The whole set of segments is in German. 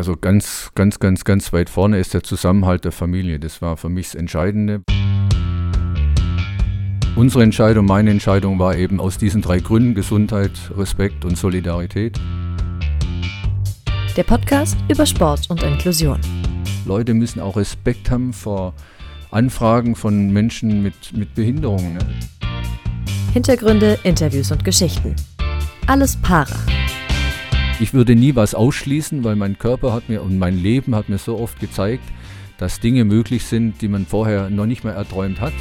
Also ganz, ganz, ganz, ganz weit vorne ist der Zusammenhalt der Familie. Das war für mich das Entscheidende. Unsere Entscheidung, meine Entscheidung war eben aus diesen drei Gründen Gesundheit, Respekt und Solidarität. Der Podcast über Sport und Inklusion. Leute müssen auch Respekt haben vor Anfragen von Menschen mit, mit Behinderungen. Ne? Hintergründe, Interviews und Geschichten. Alles para. Ich würde nie was ausschließen, weil mein Körper hat mir und mein Leben hat mir so oft gezeigt, dass Dinge möglich sind, die man vorher noch nicht mehr erträumt hat.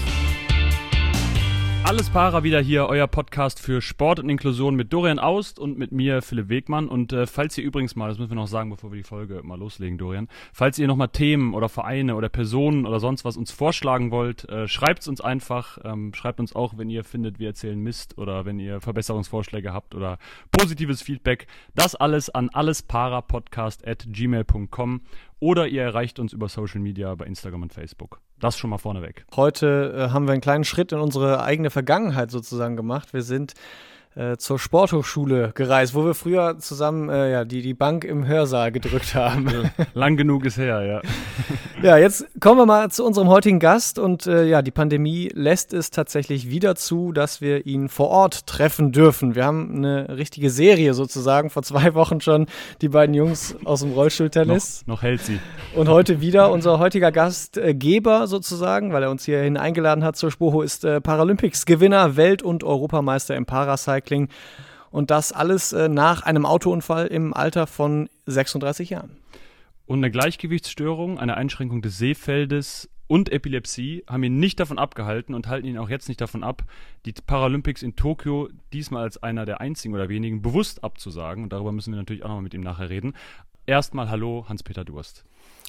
Alles Para wieder hier, euer Podcast für Sport und Inklusion mit Dorian Aust und mit mir, Philipp Wegmann. Und äh, falls ihr übrigens mal, das müssen wir noch sagen, bevor wir die Folge mal loslegen, Dorian, falls ihr nochmal Themen oder Vereine oder Personen oder sonst was uns vorschlagen wollt, äh, schreibt es uns einfach. Ähm, schreibt uns auch, wenn ihr findet, wir erzählen Mist oder wenn ihr Verbesserungsvorschläge habt oder positives Feedback. Das alles an allesparapodcast at gmail.com oder ihr erreicht uns über Social Media bei Instagram und Facebook. Das schon mal vorneweg. Heute äh, haben wir einen kleinen Schritt in unsere eigene Vergangenheit sozusagen gemacht. Wir sind äh, zur Sporthochschule gereist, wo wir früher zusammen äh, ja, die, die Bank im Hörsaal gedrückt haben. Lang genug ist her, ja. ja, jetzt kommen wir mal zu unserem heutigen Gast und äh, ja, die Pandemie lässt es tatsächlich wieder zu, dass wir ihn vor Ort treffen dürfen. Wir haben eine richtige Serie sozusagen, vor zwei Wochen schon die beiden Jungs aus dem Rollstuhltennis. noch, noch hält sie. Und heute wieder unser heutiger Gastgeber sozusagen, weil er uns hierhin eingeladen hat zur Spoho, ist äh, Paralympics-Gewinner, Welt- und Europameister im Paracycling. Und das alles äh, nach einem Autounfall im Alter von 36 Jahren. Und eine Gleichgewichtsstörung, eine Einschränkung des Sehfeldes und Epilepsie haben ihn nicht davon abgehalten und halten ihn auch jetzt nicht davon ab, die Paralympics in Tokio diesmal als einer der einzigen oder wenigen bewusst abzusagen. Und darüber müssen wir natürlich auch nochmal mit ihm nachher reden. Erstmal hallo, Hans-Peter Durst.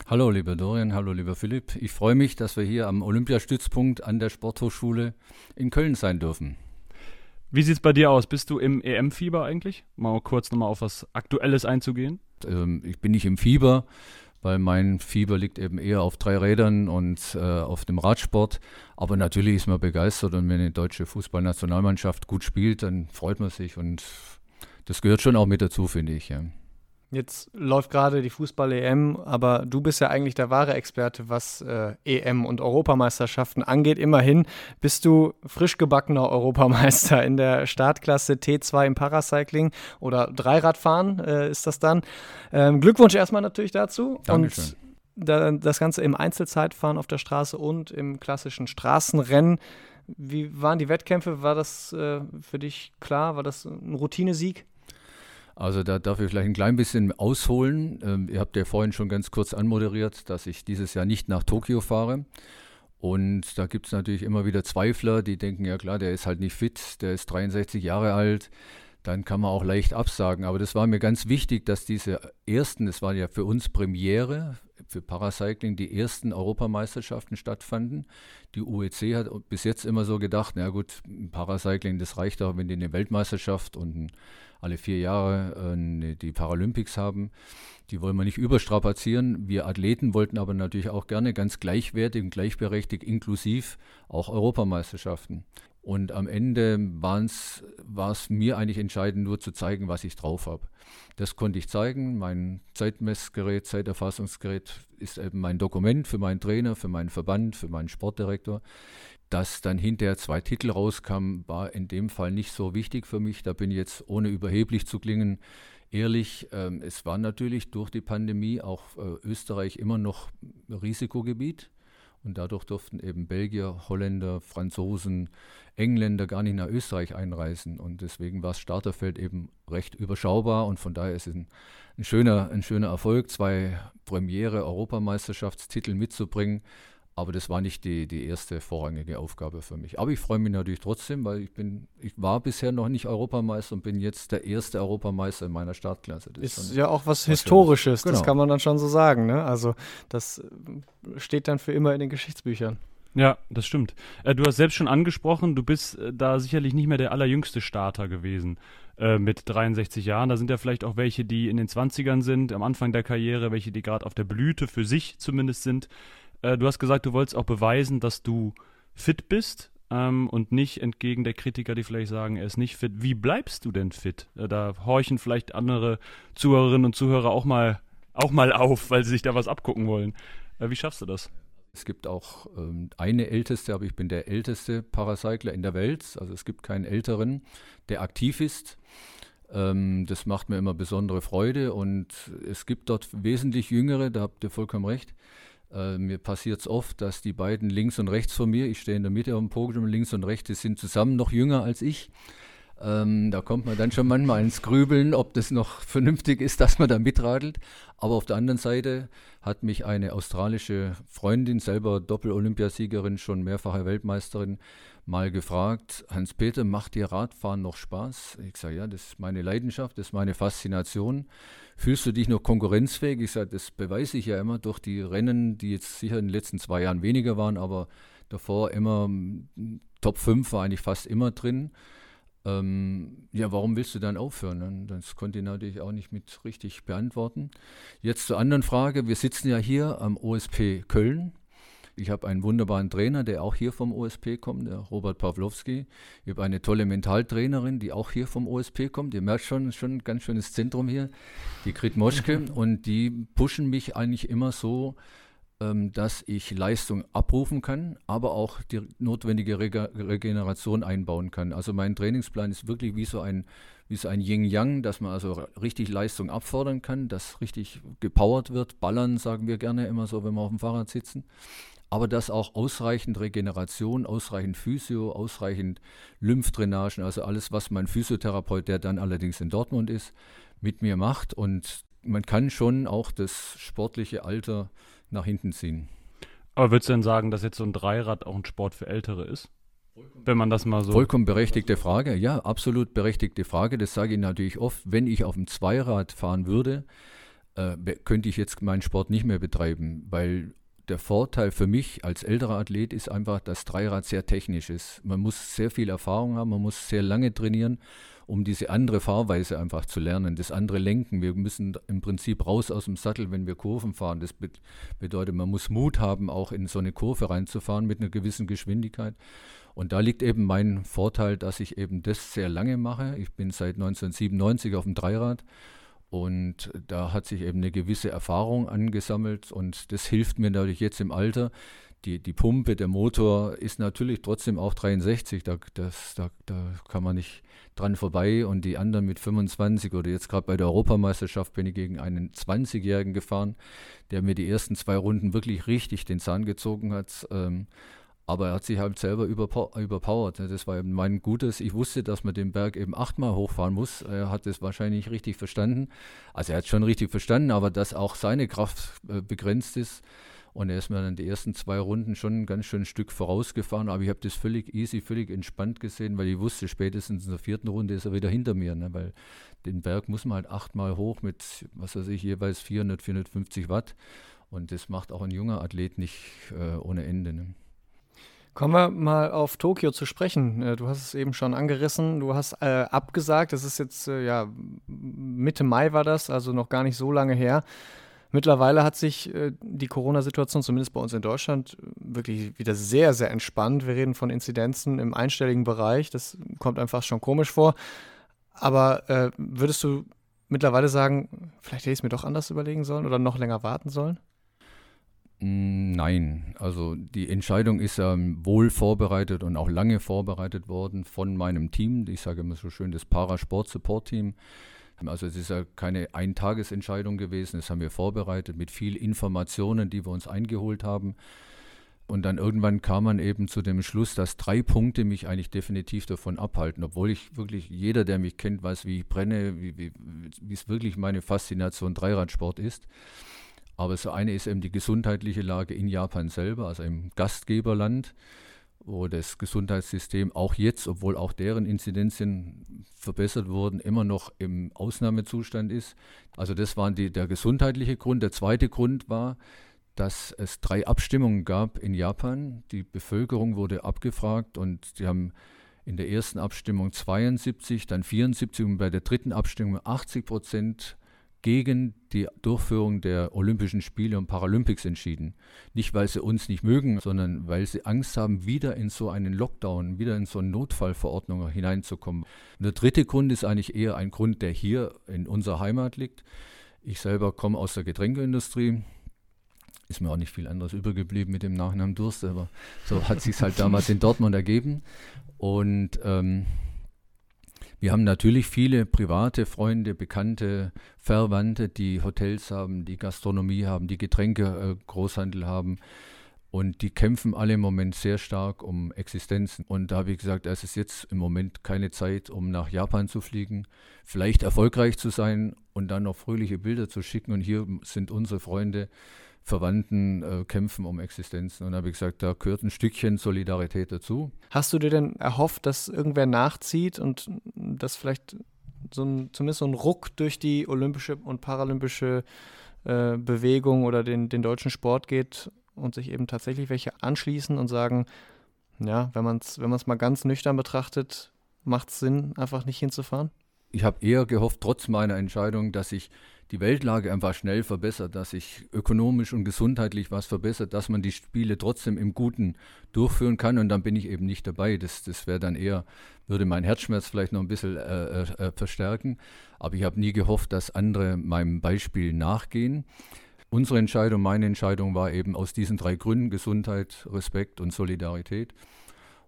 Hallo, lieber Dorian, hallo, lieber Philipp. Ich freue mich, dass wir hier am Olympiastützpunkt an der Sporthochschule in Köln sein dürfen. Wie sieht es bei dir aus? Bist du im EM-Fieber eigentlich? Mal kurz nochmal auf was Aktuelles einzugehen. Ähm, ich bin nicht im Fieber, weil mein Fieber liegt eben eher auf drei Rädern und äh, auf dem Radsport. Aber natürlich ist man begeistert und wenn eine deutsche Fußballnationalmannschaft gut spielt, dann freut man sich und das gehört schon auch mit dazu, finde ich. Ja. Jetzt läuft gerade die Fußball-EM, aber du bist ja eigentlich der wahre Experte, was äh, EM und Europameisterschaften angeht. Immerhin bist du frisch gebackener Europameister in der Startklasse T2 im Paracycling oder Dreiradfahren äh, ist das dann. Ähm, Glückwunsch erstmal natürlich dazu. Dankeschön. Und da, das Ganze im Einzelzeitfahren auf der Straße und im klassischen Straßenrennen. Wie waren die Wettkämpfe? War das äh, für dich klar? War das ein Routinesieg? Also da darf ich vielleicht ein klein bisschen ausholen. Ähm, ihr habt ja vorhin schon ganz kurz anmoderiert, dass ich dieses Jahr nicht nach Tokio fahre. Und da gibt es natürlich immer wieder Zweifler, die denken, ja klar, der ist halt nicht fit, der ist 63 Jahre alt, dann kann man auch leicht absagen. Aber das war mir ganz wichtig, dass diese ersten, das war ja für uns Premiere, für Paracycling die ersten Europameisterschaften stattfanden. Die UEC hat bis jetzt immer so gedacht, na gut, Paracycling, das reicht auch, wenn die eine Weltmeisterschaft und alle vier Jahre äh, die Paralympics haben. Die wollen wir nicht überstrapazieren. Wir Athleten wollten aber natürlich auch gerne ganz gleichwertig und gleichberechtigt inklusiv auch Europameisterschaften. Und am Ende war es mir eigentlich entscheidend, nur zu zeigen, was ich drauf habe. Das konnte ich zeigen. Mein Zeitmessgerät, Zeiterfassungsgerät ist eben mein Dokument für meinen Trainer, für meinen Verband, für meinen Sportdirektor. Dass dann hinterher zwei Titel rauskamen, war in dem Fall nicht so wichtig für mich. Da bin ich jetzt, ohne überheblich zu klingen, ehrlich. Ähm, es war natürlich durch die Pandemie auch äh, Österreich immer noch Risikogebiet. Und dadurch durften eben Belgier, Holländer, Franzosen, Engländer gar nicht nach Österreich einreisen. Und deswegen war das Starterfeld eben recht überschaubar. Und von daher ist es ein, ein schöner, ein schöner Erfolg, zwei Premiere Europameisterschaftstitel mitzubringen. Aber das war nicht die, die erste vorrangige Aufgabe für mich. Aber ich freue mich natürlich trotzdem, weil ich bin, ich war bisher noch nicht Europameister und bin jetzt der erste Europameister in meiner Startklasse. Das ist ja auch was Historisches, genau. das kann man dann schon so sagen. Ne? Also das äh, steht dann für immer in den Geschichtsbüchern. Ja, das stimmt. Äh, du hast selbst schon angesprochen, du bist äh, da sicherlich nicht mehr der allerjüngste Starter gewesen äh, mit 63 Jahren. Da sind ja vielleicht auch welche, die in den 20ern sind, am Anfang der Karriere, welche, die gerade auf der Blüte für sich zumindest sind. Äh, du hast gesagt, du wolltest auch beweisen, dass du fit bist ähm, und nicht entgegen der Kritiker, die vielleicht sagen, er ist nicht fit. Wie bleibst du denn fit? Äh, da horchen vielleicht andere Zuhörerinnen und Zuhörer auch mal auch mal auf, weil sie sich da was abgucken wollen. Äh, wie schaffst du das? Es gibt auch ähm, eine älteste, aber ich bin der älteste Paracycler in der Welt. Also es gibt keinen älteren, der aktiv ist. Ähm, das macht mir immer besondere Freude und es gibt dort wesentlich jüngere, da habt ihr vollkommen recht. Äh, mir passiert es oft, dass die beiden links und rechts von mir, ich stehe in der Mitte dem Podium, links und rechts, die sind zusammen noch jünger als ich. Ähm, da kommt man dann schon manchmal ins Grübeln, ob das noch vernünftig ist, dass man da mitradelt. Aber auf der anderen Seite hat mich eine australische Freundin, selber Doppel-Olympiasiegerin, schon mehrfache Weltmeisterin, mal gefragt, Hans-Peter, macht dir Radfahren noch Spaß? Ich sage, ja, das ist meine Leidenschaft, das ist meine Faszination. Fühlst du dich noch konkurrenzfähig? Ich sage, das beweise ich ja immer durch die Rennen, die jetzt sicher in den letzten zwei Jahren weniger waren, aber davor immer Top 5 war eigentlich fast immer drin. Ähm, ja, warum willst du dann aufhören? Das konnte ich natürlich auch nicht mit richtig beantworten. Jetzt zur anderen Frage. Wir sitzen ja hier am OSP Köln. Ich habe einen wunderbaren Trainer, der auch hier vom OSP kommt, der Robert Pawlowski. Ich habe eine tolle Mentaltrainerin, die auch hier vom OSP kommt. Ihr merkt schon, schon ein ganz schönes Zentrum hier, die Grit Moschke. Und die pushen mich eigentlich immer so, ähm, dass ich Leistung abrufen kann, aber auch die notwendige Rege Regeneration einbauen kann. Also mein Trainingsplan ist wirklich wie so ein, wie so ein Yin-Yang, dass man also richtig Leistung abfordern kann, dass richtig gepowert wird. Ballern sagen wir gerne immer so, wenn wir auf dem Fahrrad sitzen. Aber dass auch ausreichend Regeneration, ausreichend Physio, ausreichend Lymphdrainagen, also alles, was mein Physiotherapeut, der dann allerdings in Dortmund ist, mit mir macht. Und man kann schon auch das sportliche Alter nach hinten ziehen. Aber würdest du denn sagen, dass jetzt so ein Dreirad auch ein Sport für Ältere ist? Wenn man das mal so. Vollkommen berechtigte Frage, ja, absolut berechtigte Frage. Das sage ich natürlich oft. Wenn ich auf dem Zweirad fahren würde, äh, könnte ich jetzt meinen Sport nicht mehr betreiben, weil der Vorteil für mich als älterer Athlet ist einfach, dass Dreirad sehr technisch ist. Man muss sehr viel Erfahrung haben, man muss sehr lange trainieren um diese andere Fahrweise einfach zu lernen, das andere Lenken. Wir müssen im Prinzip raus aus dem Sattel, wenn wir Kurven fahren. Das bedeutet, man muss Mut haben, auch in so eine Kurve reinzufahren mit einer gewissen Geschwindigkeit. Und da liegt eben mein Vorteil, dass ich eben das sehr lange mache. Ich bin seit 1997 auf dem Dreirad und da hat sich eben eine gewisse Erfahrung angesammelt und das hilft mir natürlich jetzt im Alter, die, die Pumpe, der Motor ist natürlich trotzdem auch 63, da, das, da, da kann man nicht dran vorbei. Und die anderen mit 25 oder jetzt gerade bei der Europameisterschaft bin ich gegen einen 20-Jährigen gefahren, der mir die ersten zwei Runden wirklich richtig den Zahn gezogen hat. Ähm, aber er hat sich halt selber überpowert. Das war eben mein Gutes. Ich wusste, dass man den Berg eben achtmal hochfahren muss. Er hat es wahrscheinlich richtig verstanden. Also er hat es schon richtig verstanden, aber dass auch seine Kraft äh, begrenzt ist. Und er ist mir dann die ersten zwei Runden schon ein ganz schön Stück vorausgefahren, aber ich habe das völlig easy, völlig entspannt gesehen, weil ich wusste, spätestens in der vierten Runde ist er wieder hinter mir, ne? weil den Berg muss man halt achtmal hoch mit, was weiß ich, jeweils 400, 450 Watt. Und das macht auch ein junger Athlet nicht äh, ohne Ende. Ne? Kommen wir mal auf Tokio zu sprechen. Äh, du hast es eben schon angerissen. Du hast äh, abgesagt. Das ist jetzt, äh, ja, Mitte Mai war das, also noch gar nicht so lange her. Mittlerweile hat sich äh, die Corona-Situation, zumindest bei uns in Deutschland, wirklich wieder sehr, sehr entspannt. Wir reden von Inzidenzen im einstelligen Bereich. Das kommt einfach schon komisch vor. Aber äh, würdest du mittlerweile sagen, vielleicht hätte ich es mir doch anders überlegen sollen oder noch länger warten sollen? Mm, nein, also die Entscheidung ist ja wohl vorbereitet und auch lange vorbereitet worden von meinem Team. Ich sage immer so schön das Parasport-Support-Team. Also es ist ja keine Eintagesentscheidung gewesen, das haben wir vorbereitet mit viel Informationen, die wir uns eingeholt haben. Und dann irgendwann kam man eben zu dem Schluss, dass drei Punkte mich eigentlich definitiv davon abhalten, obwohl ich wirklich, jeder, der mich kennt, weiß, wie ich brenne, wie, wie, wie es wirklich meine Faszination Dreiradsport ist. Aber so eine ist eben die gesundheitliche Lage in Japan selber, also im Gastgeberland wo das Gesundheitssystem auch jetzt, obwohl auch deren Inzidenzien verbessert wurden, immer noch im Ausnahmezustand ist. Also das war die, der gesundheitliche Grund. Der zweite Grund war, dass es drei Abstimmungen gab in Japan. Die Bevölkerung wurde abgefragt und sie haben in der ersten Abstimmung 72, dann 74 und bei der dritten Abstimmung 80 Prozent gegen die Durchführung der Olympischen Spiele und Paralympics entschieden. Nicht, weil sie uns nicht mögen, sondern weil sie Angst haben, wieder in so einen Lockdown, wieder in so eine Notfallverordnung hineinzukommen. Und der dritte Grund ist eigentlich eher ein Grund, der hier in unserer Heimat liegt. Ich selber komme aus der Getränkeindustrie. Ist mir auch nicht viel anderes übergeblieben mit dem Nachnamen Durst, aber so hat sich halt damals in Dortmund ergeben. Und ähm, wir haben natürlich viele private Freunde, Bekannte, Verwandte, die Hotels haben, die Gastronomie haben, die Getränke äh, Großhandel haben. Und die kämpfen alle im Moment sehr stark um Existenzen. Und da habe ich gesagt, es ist jetzt im Moment keine Zeit, um nach Japan zu fliegen, vielleicht erfolgreich zu sein und dann noch fröhliche Bilder zu schicken. Und hier sind unsere Freunde, Verwandten äh, kämpfen um Existenzen. Und da habe ich gesagt, da gehört ein Stückchen Solidarität dazu. Hast du dir denn erhofft, dass irgendwer nachzieht und dass vielleicht so ein, zumindest so ein Ruck durch die olympische und paralympische äh, Bewegung oder den, den deutschen Sport geht und sich eben tatsächlich welche anschließen und sagen, ja, wenn man es wenn mal ganz nüchtern betrachtet, macht es Sinn, einfach nicht hinzufahren? Ich habe eher gehofft, trotz meiner Entscheidung, dass sich die Weltlage einfach schnell verbessert, dass sich ökonomisch und gesundheitlich was verbessert, dass man die Spiele trotzdem im Guten durchführen kann. Und dann bin ich eben nicht dabei. Das, das wäre dann eher, würde mein Herzschmerz vielleicht noch ein bisschen äh, äh, äh verstärken. Aber ich habe nie gehofft, dass andere meinem Beispiel nachgehen. Unsere Entscheidung, meine Entscheidung war eben aus diesen drei Gründen, Gesundheit, Respekt und Solidarität.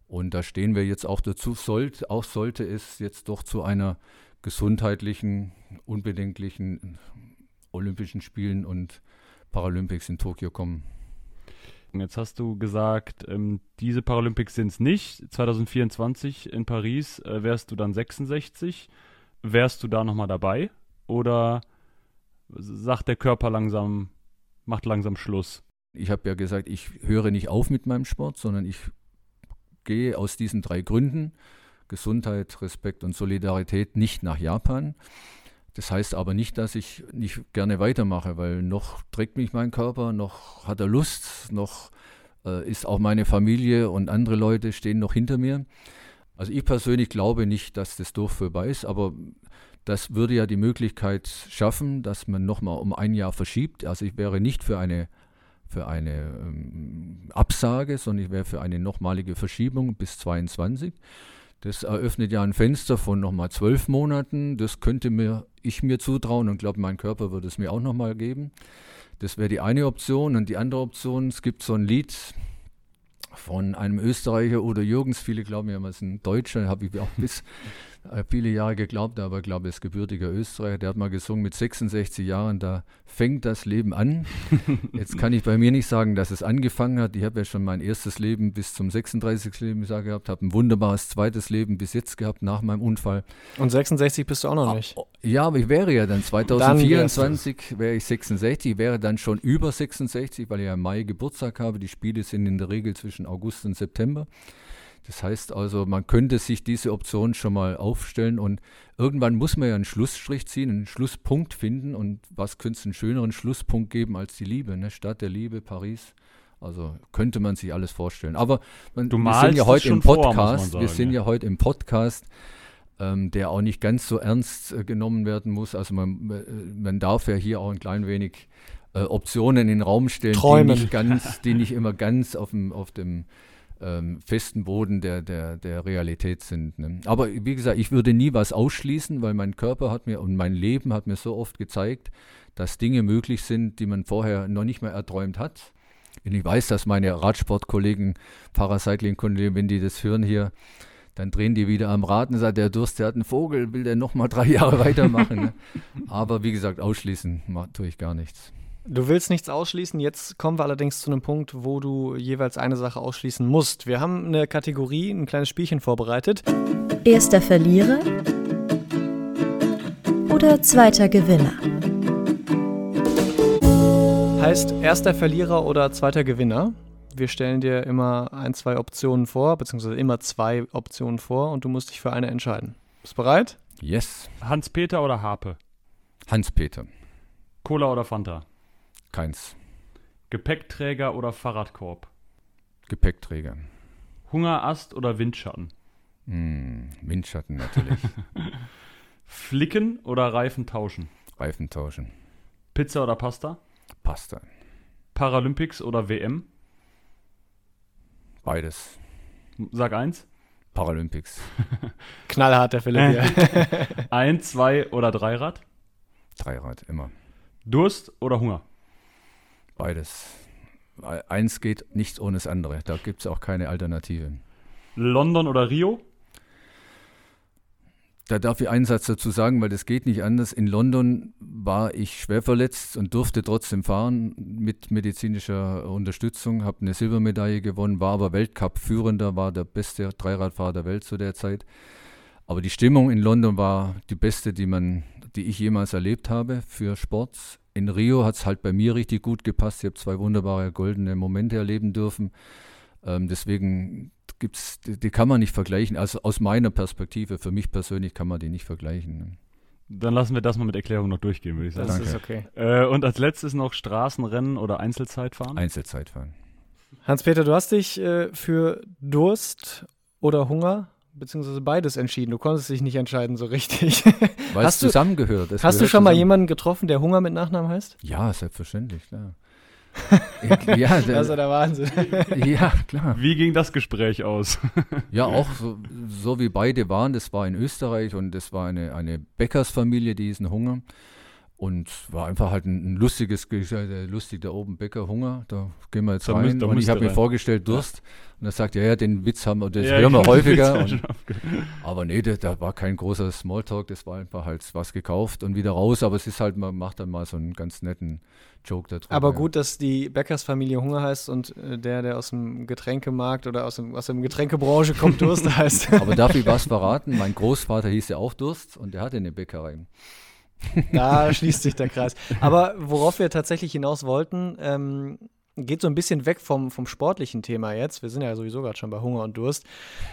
Und da stehen wir jetzt auch dazu, sollte, auch sollte es jetzt doch zu einer gesundheitlichen, unbedenklichen Olympischen Spielen und Paralympics in Tokio kommen. Jetzt hast du gesagt, ähm, diese Paralympics sind es nicht. 2024 in Paris äh, wärst du dann 66. Wärst du da nochmal dabei? Oder sagt der Körper langsam, macht langsam Schluss. Ich habe ja gesagt, ich höre nicht auf mit meinem Sport, sondern ich gehe aus diesen drei Gründen, Gesundheit, Respekt und Solidarität, nicht nach Japan. Das heißt aber nicht, dass ich nicht gerne weitermache, weil noch trägt mich mein Körper, noch hat er Lust, noch äh, ist auch meine Familie und andere Leute stehen noch hinter mir. Also ich persönlich glaube nicht, dass das durchführbar ist, aber das würde ja die Möglichkeit schaffen, dass man nochmal um ein Jahr verschiebt. Also ich wäre nicht für eine, für eine ähm, Absage, sondern ich wäre für eine nochmalige Verschiebung bis 22. Das eröffnet ja ein Fenster von nochmal zwölf Monaten. Das könnte mir ich mir zutrauen und glaube, mein Körper würde es mir auch nochmal geben. Das wäre die eine Option. Und die andere Option, es gibt so ein Lied von einem Österreicher oder Jürgens. Viele glauben ja, man ist ein Deutscher, habe ich auch bis viele Jahre geglaubt, aber ich glaube, er ist gebürtiger Österreicher. Der hat mal gesungen mit 66 Jahren, da fängt das Leben an. Jetzt kann ich bei mir nicht sagen, dass es angefangen hat. Ich habe ja schon mein erstes Leben bis zum 36. Lebensjahr gehabt, habe ein wunderbares zweites Leben bis jetzt gehabt nach meinem Unfall. Und 66 bist du auch noch ah, nicht? Ja, aber ich wäre ja dann 2024 dann wäre ich 66, wäre dann schon über 66, weil ich ja im Mai Geburtstag habe. Die Spiele sind in der Regel zwischen August und September. Das heißt also, man könnte sich diese Option schon mal aufstellen und irgendwann muss man ja einen Schlussstrich ziehen, einen Schlusspunkt finden und was könnte es einen schöneren Schlusspunkt geben als die Liebe, ne? Stadt der Liebe, Paris. Also könnte man sich alles vorstellen. Aber man, du wir sind ja heute im Podcast, vor, sagen, wir sind ja, ja heute im Podcast, ähm, der auch nicht ganz so ernst äh, genommen werden muss. Also man, äh, man darf ja hier auch ein klein wenig äh, Optionen in den Raum stellen, die nicht, ganz, die nicht immer ganz auf dem, auf dem ähm, festen Boden der, der, der Realität sind. Ne? Aber wie gesagt, ich würde nie was ausschließen, weil mein Körper hat mir und mein Leben hat mir so oft gezeigt, dass Dinge möglich sind, die man vorher noch nicht mehr erträumt hat. Und ich weiß, dass meine Radsportkollegen, Paracycling-Kollegen, wenn die das hören hier, dann drehen die wieder am Rad und sagen, der Durst, der hat einen Vogel, will der nochmal drei Jahre weitermachen. Ne? Aber wie gesagt, ausschließen tue ich gar nichts. Du willst nichts ausschließen. Jetzt kommen wir allerdings zu einem Punkt, wo du jeweils eine Sache ausschließen musst. Wir haben eine Kategorie, ein kleines Spielchen vorbereitet. Erster Verlierer oder zweiter Gewinner? Heißt erster Verlierer oder zweiter Gewinner. Wir stellen dir immer ein, zwei Optionen vor, beziehungsweise immer zwei Optionen vor und du musst dich für eine entscheiden. Bist du bereit? Yes. Hans-Peter oder Harpe? Hans-Peter. Cola oder Fanta? Keins. Gepäckträger oder Fahrradkorb? Gepäckträger. Hungerast oder Windschatten? Mm, Windschatten natürlich. Flicken oder Reifen tauschen? Reifen tauschen. Pizza oder Pasta? Pasta. Paralympics oder WM? Beides. Sag eins. Paralympics. Knallhart, der Philipp hier. Ein, zwei oder Dreirad? Dreirad, immer. Durst oder Hunger? Beides. Eins geht nicht ohne das andere. Da gibt es auch keine Alternative. London oder Rio? Da darf ich einen Satz dazu sagen, weil das geht nicht anders. In London war ich schwer verletzt und durfte trotzdem fahren mit medizinischer Unterstützung, habe eine Silbermedaille gewonnen, war aber Weltcup-Führender, war der beste Dreiradfahrer der Welt zu der Zeit. Aber die Stimmung in London war die beste, die man, die ich jemals erlebt habe für Sport. In Rio hat es halt bei mir richtig gut gepasst. Ich habe zwei wunderbare goldene Momente erleben dürfen. Ähm, deswegen gibt's, die, die, kann man nicht vergleichen. Also aus meiner Perspektive, für mich persönlich kann man die nicht vergleichen. Dann lassen wir das mal mit Erklärung noch durchgehen, würde ich sagen. Das Danke. ist okay. Äh, und als letztes noch Straßenrennen oder Einzelzeitfahren? Einzelzeitfahren. Hans-Peter, du hast dich äh, für Durst oder Hunger beziehungsweise beides entschieden. Du konntest dich nicht entscheiden so richtig. Weil es du- zusammengehört. Es hast du schon mal zusammen. jemanden getroffen, der Hunger mit Nachnamen heißt? Ja, selbstverständlich, klar. ja, der, Das ist ja der Wahnsinn. ja, klar. Wie ging das Gespräch aus? Ja, auch so, so wie beide waren. Das war in Österreich und das war eine, eine Bäckersfamilie, die hießen Hunger. Und war einfach halt ein, ein lustiges, Ge- äh, lustig da oben Bäcker Hunger. Da gehen wir jetzt Da rein. müsst- da und ich habe mir vorgestellt, Durst. Und er sagt, ja, ja, den Witz haben wir, das Ja, hören wir häufiger. Und, aber nee, da, da war kein großer Smalltalk. Das war einfach halt was gekauft und wieder raus. Aber es ist halt, man macht dann mal so einen ganz netten Joke darüber. Aber ja. gut, dass die Bäckersfamilie Hunger heißt und äh, der, der aus dem Getränkemarkt oder aus, dem, aus der Getränkebranche kommt, Durst heißt. Aber darf ich was verraten? Mein Großvater hieß ja auch Durst und der hatte eine Bäckerei. Da schließt sich der Kreis. Aber worauf wir tatsächlich hinaus wollten, ähm, geht so ein bisschen weg vom, vom sportlichen Thema jetzt. Wir sind ja sowieso gerade schon bei Hunger und Durst.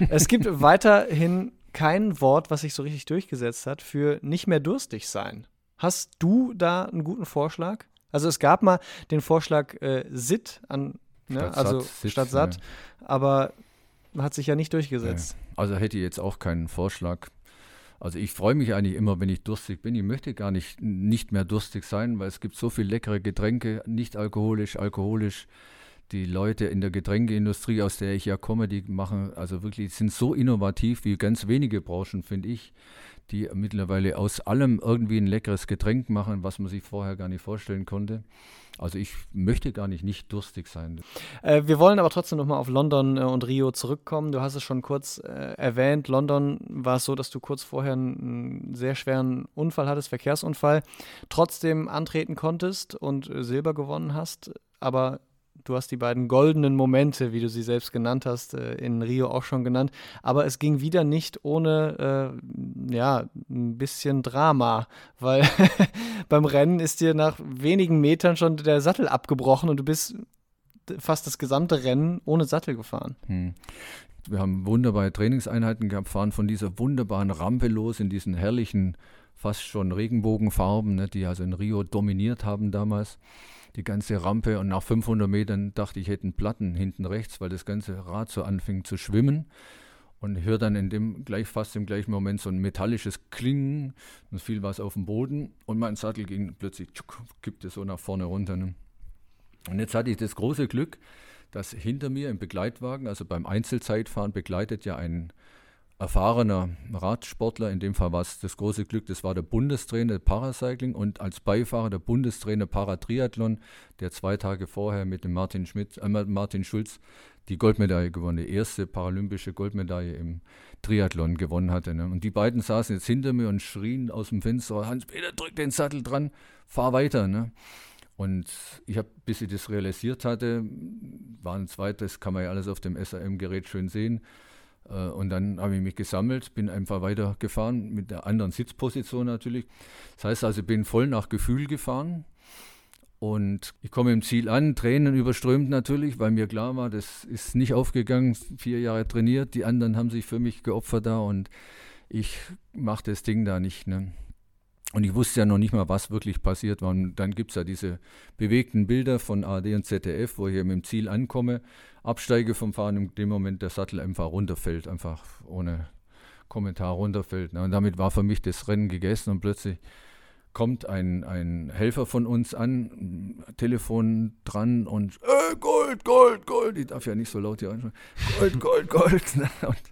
Es gibt weiterhin kein Wort, was sich so richtig durchgesetzt hat für nicht mehr durstig sein. Hast du da einen guten Vorschlag? Also es gab mal den Vorschlag äh, SIT an, ne? Statt also satt, statt satt, aber hat sich ja nicht durchgesetzt. Also hätte ich jetzt auch keinen Vorschlag. Also ich freue mich eigentlich immer, wenn ich durstig bin. Ich möchte gar nicht, nicht mehr durstig sein, weil es gibt so viele leckere Getränke, nicht alkoholisch, alkoholisch. Die Leute in der Getränkeindustrie, aus der ich ja komme, die machen, also wirklich, sind so innovativ wie ganz wenige Branchen, finde ich, die mittlerweile aus allem irgendwie ein leckeres Getränk machen, was man sich vorher gar nicht vorstellen konnte. Also ich möchte gar nicht nicht durstig sein. Äh, wir wollen aber trotzdem nochmal auf London äh, und Rio zurückkommen. Du hast es schon kurz äh, erwähnt. London war es so, dass du kurz vorher einen, sehr schweren Unfall hattest, Verkehrsunfall, trotzdem antreten konntest und äh, Silber gewonnen hast. Aber du hast die beiden goldenen Momente, wie du sie selbst genannt hast, äh, in Rio auch schon genannt. Aber es ging wieder nicht ohne äh, ja, ein bisschen Drama, weil beim Rennen ist dir nach wenigen Metern schon der Sattel abgebrochen und du bist fast das gesamte Rennen ohne Sattel gefahren. Hm. Wir haben wunderbare Trainingseinheiten gehabt, fahren von dieser wunderbaren Rampe los in diesen herrlichen, fast schon Regenbogenfarben, ne, die also in Rio dominiert haben damals. Die ganze Rampe und nach 500 Metern dachte ich, ich hätte einen Platten hinten rechts, weil das ganze Rad so anfing zu schwimmen. Und höre dann in dem gleich fast im gleichen Moment so ein metallisches Klingen. Und fiel was auf den Boden und mein Sattel ging plötzlich, tschuck, kippte so nach vorne runter. Ne. Und jetzt hatte ich das große Glück, dass hinter mir im Begleitwagen, also beim Einzelzeitfahren, begleitet ja ein erfahrener Radsportler, in dem Fall war es das große Glück, das war der Bundestrainer Paracycling und als Beifahrer der Bundestrainer Paratriathlon, der zwei Tage vorher mit dem Martin, Schmidt, äh, Martin Schulz die Goldmedaille gewonnen, die erste paralympische Goldmedaille im Triathlon gewonnen hatte. Ne? Und die beiden saßen jetzt hinter mir und schrien aus dem Fenster, Hans-Peter, drück den Sattel dran, fahr weiter. Ne? Und ich habe, bis ich das realisiert hatte, war ein zweites, kann man ja alles auf dem SAM-Gerät schön sehen. Äh, Und dann habe ich mich gesammelt, bin einfach weitergefahren, mit der anderen Sitzposition natürlich. Das heißt also, ich bin voll nach Gefühl gefahren. Und ich komme im Ziel an, Tränen überströmt natürlich, weil mir klar war, das ist nicht aufgegangen, vier Jahre trainiert, die anderen haben sich für mich geopfert da und ich mache das Ding da nicht. Ne? Und ich wusste ja noch nicht mal, was wirklich passiert war. Und dann gibt es ja diese bewegten Bilder von ARD und ZDF, wo ich mit dem Ziel ankomme, absteige vom Fahren, in dem Moment der Sattel einfach runterfällt, einfach ohne Kommentar runterfällt. Ne? Und damit war für mich das Rennen gegessen und plötzlich kommt ein, ein Helfer von uns an, Telefon dran und äh, Gold, Gold, Gold. Ich darf ja nicht so laut hier anschauen. Gold, Gold, Gold. Und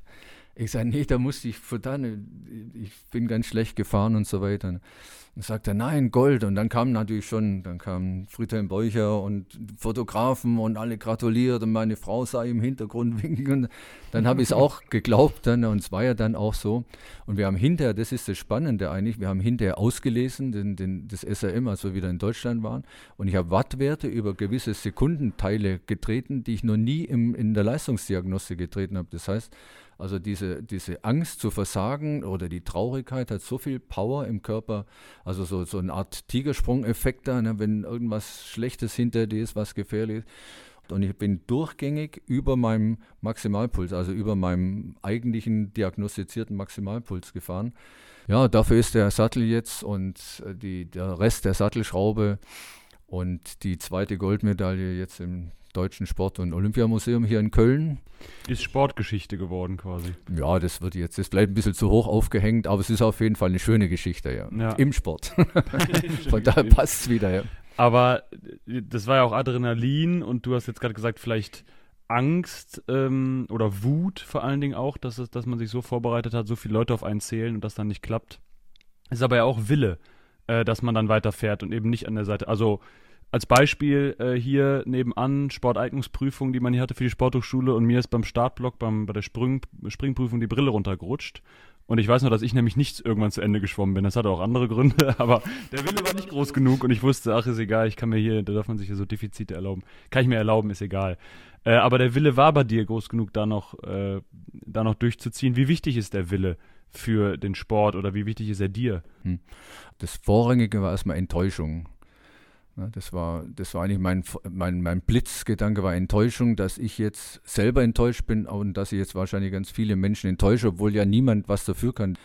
Ich sage, nee, da musste ich verdammt, ich bin ganz schlecht gefahren und so weiter. Und sagte, nein, Gold. Und dann kam natürlich schon, dann kam Friedhelm Beucher und Fotografen und alle gratuliert und meine Frau sah im Hintergrund winken. Und dann habe ich es auch geglaubt dann, und es war ja dann auch so. Und wir haben hinterher, das ist das Spannende eigentlich, wir haben hinterher ausgelesen, den, den, das SRM, als wir wieder in Deutschland waren. Und ich habe Wattwerte über gewisse Sekundenteile getreten, die ich noch nie im, in der Leistungsdiagnostik getreten habe. Das heißt, also diese, diese Angst zu versagen oder die Traurigkeit hat so viel Power im Körper, also so, so eine Art Tigersprung-Effekt da, ne, wenn irgendwas Schlechtes hinter dir ist, was gefährlich ist. Und ich bin durchgängig über meinem Maximalpuls, also über meinem eigentlichen diagnostizierten Maximalpuls gefahren. Ja, dafür ist der Sattel jetzt und äh, die, der Rest der Sattelschraube und die zweite Goldmedaille jetzt im Deutschen Sport- und Olympiamuseum hier in Köln. Ist Sportgeschichte geworden quasi. Ja, das wird jetzt, das bleibt ein bisschen zu hoch aufgehängt, aber es ist auf jeden Fall eine schöne Geschichte, ja. ja. Im Sport. Von daher passt es wieder, ja. Aber äh, das war ja auch Adrenalin und du hast jetzt gerade gesagt, vielleicht Angst ähm, oder Wut vor allen Dingen auch, dass, es, dass man sich so vorbereitet hat, so viele Leute auf einen zählen und das dann nicht klappt. Ist aber ja auch Wille, äh, dass man dann weiterfährt und eben nicht an der Seite. Also als Beispiel äh, hier nebenan Sporteignungsprüfung, die man hier hatte für die Sporthochschule und mir ist beim Startblock beim, bei der Spring, Springprüfung die Brille runtergerutscht. Und ich weiß noch, dass ich nämlich nicht irgendwann zu Ende geschwommen bin. Das hatte auch andere Gründe, aber der Wille war nicht groß genug und ich wusste, ach, ist egal, ich kann mir hier, da darf man sich ja so Defizite erlauben. Kann ich mir erlauben, ist egal. Äh, aber der Wille war bei dir groß genug, da noch, äh, da noch durchzuziehen. Wie wichtig ist der Wille für den Sport oder wie wichtig ist er dir? Hm. Das Vorrangige war erstmal Enttäuschung. Das war, das war eigentlich mein, mein, mein Blitzgedanke, war Enttäuschung, dass ich jetzt selber enttäuscht bin und dass ich jetzt wahrscheinlich ganz viele Menschen enttäusche, obwohl ja niemand was dafür kann.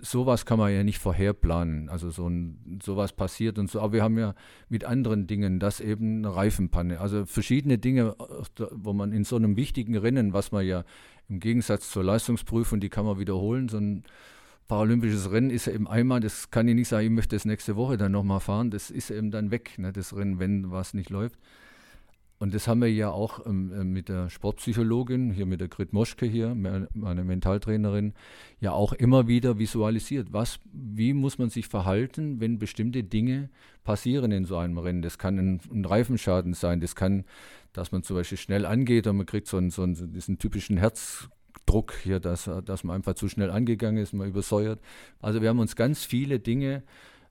Sowas kann man ja nicht vorherplanen. Also so ein, sowas passiert und so. Aber wir haben ja mit anderen Dingen, das eben eine Reifenpanne. Also verschiedene Dinge, wo man in so einem wichtigen Rennen, was man ja im Gegensatz zur Leistungsprüfung, die kann man wiederholen, so ein paralympisches Rennen ist ja eben einmal, das kann ich nicht sagen, ich möchte das nächste Woche dann nochmal fahren, das ist eben dann weg, ne, das Rennen, wenn was nicht läuft. Und das haben wir ja auch ähm, äh, mit der Sportpsychologin, hier mit der Grit Moschke hier, meine Mentaltrainerin, ja auch immer wieder visualisiert. Was, wie muss man sich verhalten, wenn bestimmte Dinge passieren in so einem Rennen? Das kann ein, ein Reifenschaden sein, das kann, dass man zum Beispiel schnell angeht und man kriegt so einen, so einen diesen typischen Herz Druck hier, dass, dass man einfach zu schnell angegangen ist, man übersäuert. Also wir haben uns ganz viele Dinge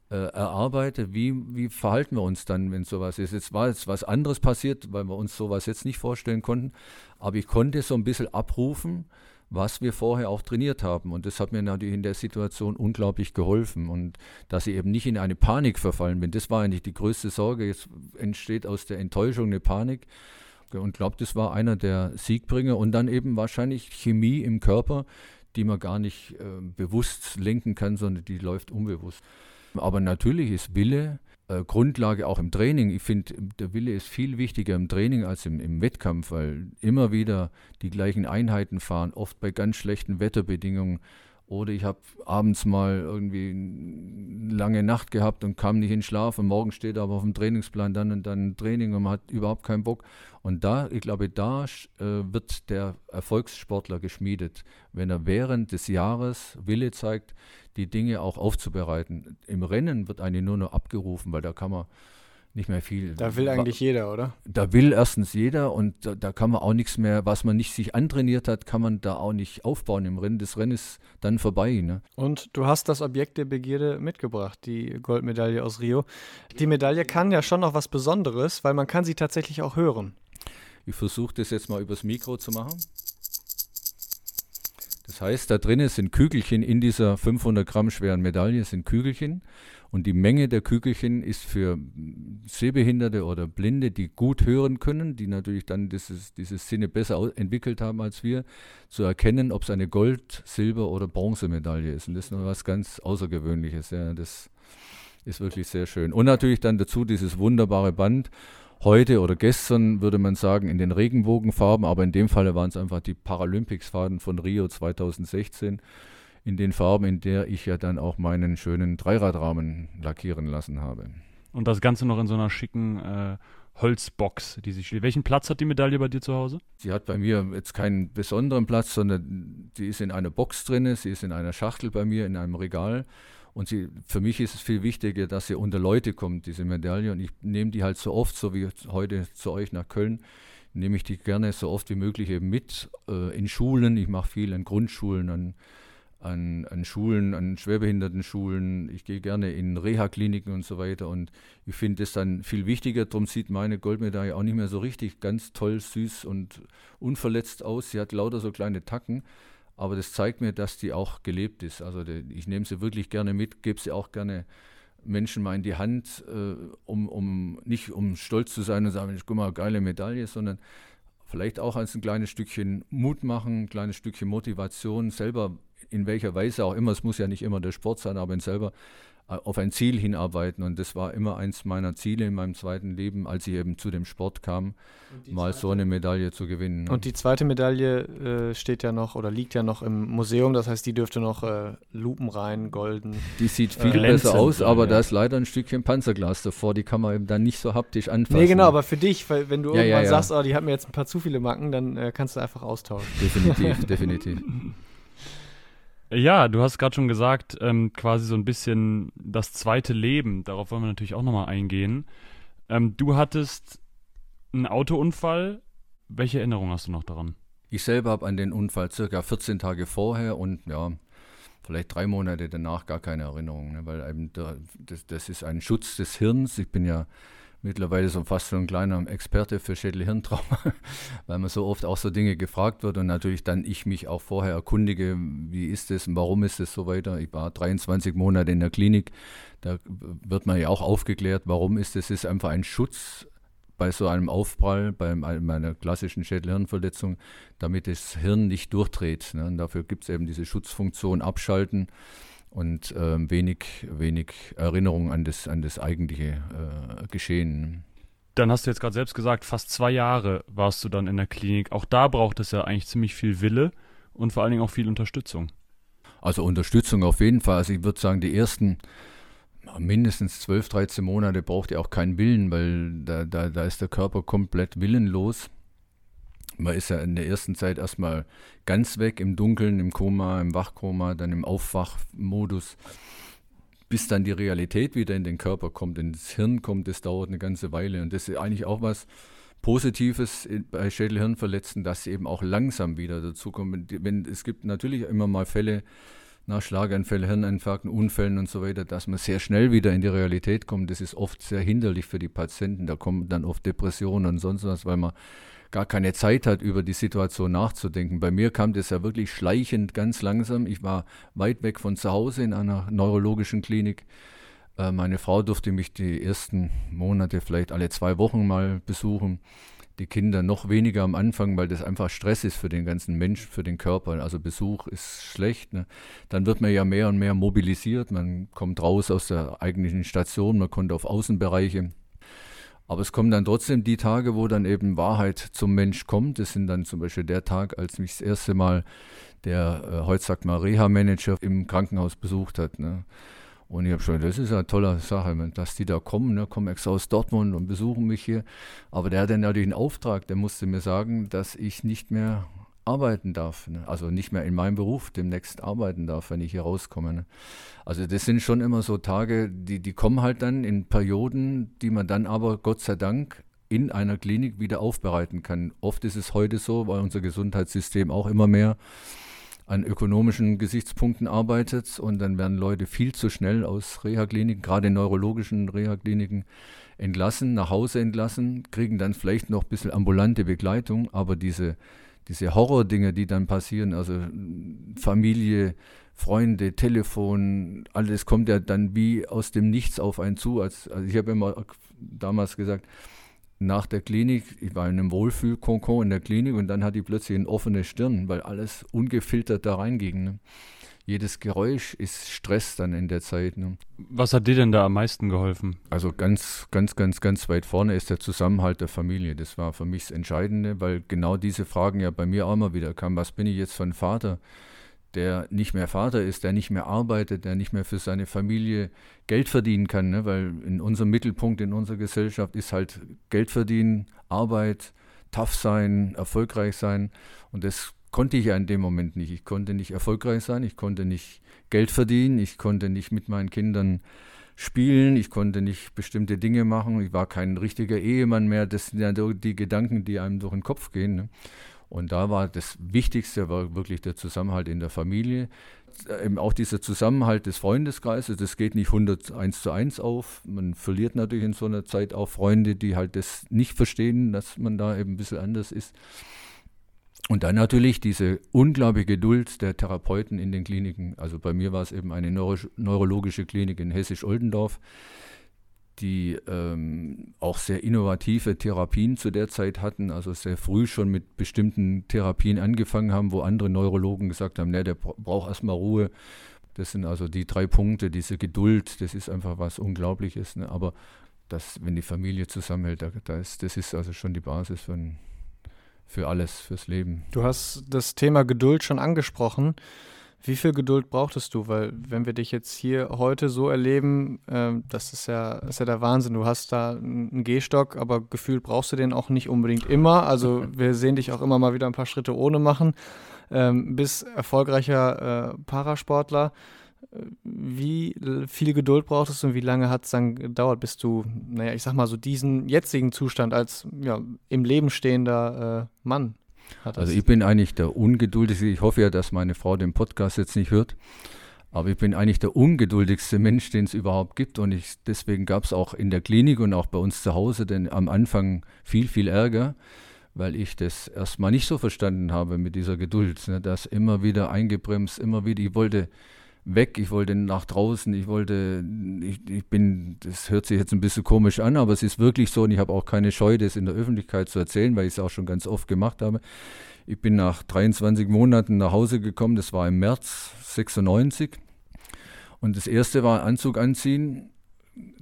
äh, erarbeitet. Wie, wie verhalten wir uns dann, wenn sowas ist? Jetzt war jetzt was anderes passiert, weil wir uns sowas jetzt nicht vorstellen konnten. Aber ich konnte so ein bisschen abrufen, was wir vorher auch trainiert haben. Und das hat mir natürlich in der Situation unglaublich geholfen. Und dass ich eben nicht in eine Panik verfallen bin, das war eigentlich die größte Sorge. Jetzt entsteht aus der Enttäuschung eine Panik und glaube, das war einer der Siegbringer und dann eben wahrscheinlich Chemie im Körper, die man gar nicht äh, bewusst lenken kann, sondern die läuft unbewusst. Aber natürlich ist Wille äh, Grundlage auch im Training. Ich finde, der Wille ist viel wichtiger im Training als im, im Wettkampf, weil immer wieder die gleichen Einheiten fahren, oft bei ganz schlechten Wetterbedingungen oder ich habe abends mal irgendwie eine lange Nacht gehabt und kam nicht in Schlaf und morgen steht aber auf dem Trainingsplan dann und dann Training und man hat überhaupt keinen Bock. Und da, ich glaube, da äh, wird der Erfolgssportler geschmiedet, wenn er während des Jahres Wille zeigt, die Dinge auch aufzubereiten. Im Rennen wird eigentlich nur noch abgerufen, weil da kann man nicht mehr viel. Da will eigentlich jeder, oder? Da will erstens jeder und da, da, kann man auch nichts mehr, was man nicht sich antrainiert hat, kann man da auch nicht aufbauen im Rennen. Das Rennen ist dann vorbei. Ne? Und du hast das Objekt der Begierde mitgebracht, die Goldmedaille aus Rio. Die Medaille kann ja schon noch was Besonderes, weil man kann sie tatsächlich auch hören. Ich versuche das jetzt mal übers Mikro zu machen. Das heißt, da drinnen sind Kügelchen in dieser 500 Gramm schweren Medaille, sind Kügelchen. Und die Menge der Kügelchen ist für Sehbehinderte oder Blinde, die gut hören können, die natürlich dann dieses, dieses Sinne besser entwickelt haben als wir, zu erkennen, ob es eine Gold-, Silber- oder Bronzemedaille ist. Und das ist noch was ganz Außergewöhnliches. Ja. Das ist wirklich sehr schön. Und natürlich dann dazu dieses wunderbare Band heute oder gestern, würde man sagen, in den Regenbogenfarben, aber in dem Falle waren es einfach die Paralympics-Farben von Rio 2016 in den Farben, in der ich ja dann auch meinen schönen Dreiradrahmen lackieren lassen habe. Und das Ganze noch in so einer schicken äh, Holzbox, die sie steht. Welchen Platz hat die Medaille bei dir zu Hause? Sie hat bei mir jetzt keinen besonderen Platz, sondern die ist in einer Box drin, sie ist in einer Schachtel bei mir, in einem Regal. Und sie, für mich ist es viel wichtiger, dass sie unter Leute kommt, diese Medaille. Und ich nehme die halt so oft, so wie heute zu euch nach Köln, nehme ich die gerne so oft wie möglich eben mit äh, in Schulen. Ich mache viel an Grundschulen, an an, an Schulen, an Schwerbehindertenschulen. Ich gehe gerne in Reha-Kliniken und so weiter. Und ich finde das dann viel wichtiger. Darum sieht meine Goldmedaille auch nicht mehr so richtig ganz toll, süß und unverletzt aus. Sie hat lauter so kleine Tacken. Aber das zeigt mir, dass die auch gelebt ist. Also die, ich nehme sie wirklich gerne mit, gebe sie auch gerne Menschen mal in die Hand, äh, um, um nicht um stolz zu sein und sagen, guck mal, geile Medaille, sondern vielleicht auch als ein kleines Stückchen Mut machen, ein kleines Stückchen Motivation, selber in welcher Weise auch immer, es muss ja nicht immer der Sport sein, aber selber äh, auf ein Ziel hinarbeiten. Und das war immer eins meiner Ziele in meinem zweiten Leben, als ich eben zu dem Sport kam, mal so eine Medaille zu gewinnen. Und die zweite Medaille äh, steht ja noch oder liegt ja noch im Museum, das heißt, die dürfte noch äh, lupenrein, golden. Die sieht viel äh, besser aus, aber ja. da ist leider ein Stückchen Panzerglas davor, die kann man eben dann nicht so haptisch anfassen. Nee, genau, aber für dich, weil wenn du ja, irgendwann ja, sagst, oh, die hat mir jetzt ein paar zu viele Macken, dann äh, kannst du einfach austauschen. Definitiv, definitiv. Ja, du hast gerade schon gesagt, ähm, quasi so ein bisschen das zweite Leben. Darauf wollen wir natürlich auch nochmal eingehen. Ähm, du hattest einen Autounfall. Welche Erinnerung hast du noch daran? Ich selber habe an den Unfall circa 14 Tage vorher und ja, vielleicht drei Monate danach gar keine Erinnerung, ne, weil eben da, das, das ist ein Schutz des Hirns. Ich bin ja mittlerweile so fast so ein kleiner Experte für Schädel-Hirntrauma, weil man so oft auch so Dinge gefragt wird und natürlich dann ich mich auch vorher erkundige, wie ist es und warum ist es so weiter. Ich war 23 Monate in der Klinik, da wird man ja auch aufgeklärt, warum ist es, ist einfach ein Schutz bei so einem Aufprall, bei meiner klassischen Schädel-Hirnverletzung, damit das Hirn nicht durchdreht. Ne? Und dafür gibt es eben diese Schutzfunktion Abschalten und äh, wenig, wenig Erinnerung an das, an das eigentliche äh, Geschehen. Dann hast du jetzt gerade selbst gesagt, fast zwei Jahre warst du dann in der Klinik. Auch da braucht es ja eigentlich ziemlich viel Wille und vor allen Dingen auch viel Unterstützung. Also Unterstützung auf jeden Fall. Also ich würde sagen, die ersten mindestens 12, 13 Monate braucht ihr auch keinen Willen, weil da, da, da ist der Körper komplett willenlos man ist ja in der ersten Zeit erstmal ganz weg im Dunkeln, im Koma, im Wachkoma, dann im Aufwachmodus, bis dann die Realität wieder in den Körper kommt, ins Hirn kommt, das dauert eine ganze Weile. Und das ist eigentlich auch was Positives bei Schädelhirnverletzten, dass sie eben auch langsam wieder dazukommen. Wenn, es gibt natürlich immer mal Fälle, nach Schlaganfällen, Hirninfarkten, Unfällen und so weiter, dass man sehr schnell wieder in die Realität kommt. Das ist oft sehr hinderlich für die Patienten. Da kommen dann oft Depressionen und sonst was, weil man gar keine Zeit hat, über die Situation nachzudenken. Bei mir kam das ja wirklich schleichend ganz langsam. Ich war weit weg von zu Hause in einer neurologischen Klinik. Äh, meine Frau durfte mich die ersten Monate vielleicht alle zwei Wochen mal besuchen. Die Kinder noch weniger am Anfang, weil das einfach Stress ist für den ganzen Mensch, für den Körper. Also Besuch ist schlecht. Ne? Dann wird man ja mehr und mehr mobilisiert. Man kommt raus aus der eigentlichen Station, man kommt auf Außenbereiche. Aber es kommen dann trotzdem die Tage, wo dann eben Wahrheit zum Mensch kommt. Das sind dann zum Beispiel der Tag, als mich das erste Mal der, äh, heute sagt man, Reha-Manager im Krankenhaus besucht hat. Ne? Und ich habe schon, das ist eine tolle Sache, dass die da kommen, ne, kommen extra aus Dortmund und besuchen mich hier. Aber der hat dann natürlich einen Auftrag, der musste mir sagen, dass ich nicht mehr arbeiten darf. Ne? Also nicht mehr in meinem Beruf demnächst arbeiten darf, wenn ich hier rauskomme. Ne? Also das sind schon immer so Tage, die, die kommen halt dann in Perioden, die man dann aber Gott sei Dank in einer Klinik wieder aufbereiten kann. Oft ist es heute so, weil unser Gesundheitssystem auch immer mehr an ökonomischen Gesichtspunkten arbeitet und dann werden Leute viel zu schnell aus Reha-Kliniken, gerade in neurologischen Reha-Kliniken, entlassen, nach Hause entlassen, kriegen dann vielleicht noch ein bisschen ambulante Begleitung, aber diese diese Horror-Dinge, die dann passieren, also Familie, Freunde, Telefon, alles kommt ja dann wie aus dem Nichts auf einen zu. Also ich habe immer damals gesagt, nach der Klinik, ich war in einem Wohlfühlkonkon in der Klinik und dann hatte ich plötzlich eine offene Stirn, weil alles ungefiltert da reinging. Ne? Jedes Geräusch ist Stress dann in der Zeit. Ne? Was hat dir denn da am meisten geholfen? Also ganz, ganz, ganz, ganz weit vorne ist der Zusammenhalt der Familie. Das war für mich das Entscheidende, weil genau diese Fragen ja bei mir auch immer wieder kamen. Was bin ich jetzt für ein Vater, der nicht mehr Vater ist, der nicht mehr arbeitet, der nicht mehr für seine Familie Geld verdienen kann, ne? weil in unserem Mittelpunkt in unserer Gesellschaft ist halt Geld verdienen, Arbeit, tough sein, erfolgreich sein und das konnte ich ja in dem Moment nicht. Ich konnte nicht erfolgreich sein, ich konnte nicht Geld verdienen, ich konnte nicht mit meinen Kindern spielen, ich konnte nicht bestimmte Dinge machen, ich war kein richtiger Ehemann mehr. Das sind ja die Gedanken, die einem durch den Kopf gehen. Ne? Und da war das Wichtigste war wirklich der Zusammenhalt in der Familie. Eben auch dieser Zusammenhalt des Freundeskreises, das geht nicht 101 zu 1 auf. Man verliert natürlich in so einer Zeit auch Freunde, die halt das nicht verstehen, dass man da eben ein bisschen anders ist. Und dann natürlich diese unglaubliche Geduld der Therapeuten in den Kliniken. Also bei mir war es eben eine neuro neurologische Klinik in Hessisch-Oldendorf die ähm, auch sehr innovative Therapien zu der Zeit hatten, also sehr früh schon mit bestimmten Therapien angefangen haben, wo andere Neurologen gesagt haben, ne, der braucht erstmal Ruhe. Das sind also die drei Punkte, diese Geduld, das ist einfach was Unglaubliches. Ne? Aber das, wenn die Familie zusammenhält, da, da ist, das ist also schon die Basis für, für alles, fürs Leben. Du hast das Thema Geduld schon angesprochen. Wie viel Geduld brauchtest du? Weil wenn wir dich jetzt hier heute so erleben, äh, das ist ja, ist ja der Wahnsinn. Du hast da einen Gehstock, aber gefühlt brauchst du den auch nicht unbedingt immer. Also wir sehen dich auch immer mal wieder ein paar Schritte ohne machen. Ähm, bist erfolgreicher äh, Parasportler. Wie viel Geduld brauchtest du und wie lange hat es dann gedauert, bis du, naja, ich sag mal so diesen jetzigen Zustand als ja, im Leben stehender äh, Mann also ich bin eigentlich der ungeduldigste. Ich hoffe ja, dass meine Frau den Podcast jetzt nicht hört. Aber ich bin eigentlich der ungeduldigste Mensch, den es überhaupt gibt. Und ich, deswegen gab es auch in der Klinik und auch bei uns zu Hause denn am Anfang viel, viel Ärger, weil ich das erstmal nicht so verstanden habe mit dieser Geduld. Ne, das immer wieder eingebremst, immer wieder. Ich wollte weg, ich wollte nach draußen, ich wollte, ich, ich, bin, das hört sich jetzt ein bisschen komisch an, aber es ist wirklich so und ich habe auch keine Scheu, das in der Öffentlichkeit zu erzählen, weil ich es auch schon ganz oft gemacht habe. Ich bin nach 23 Monaten nach Hause gekommen, das war im März 96 und das erste war Anzug anziehen.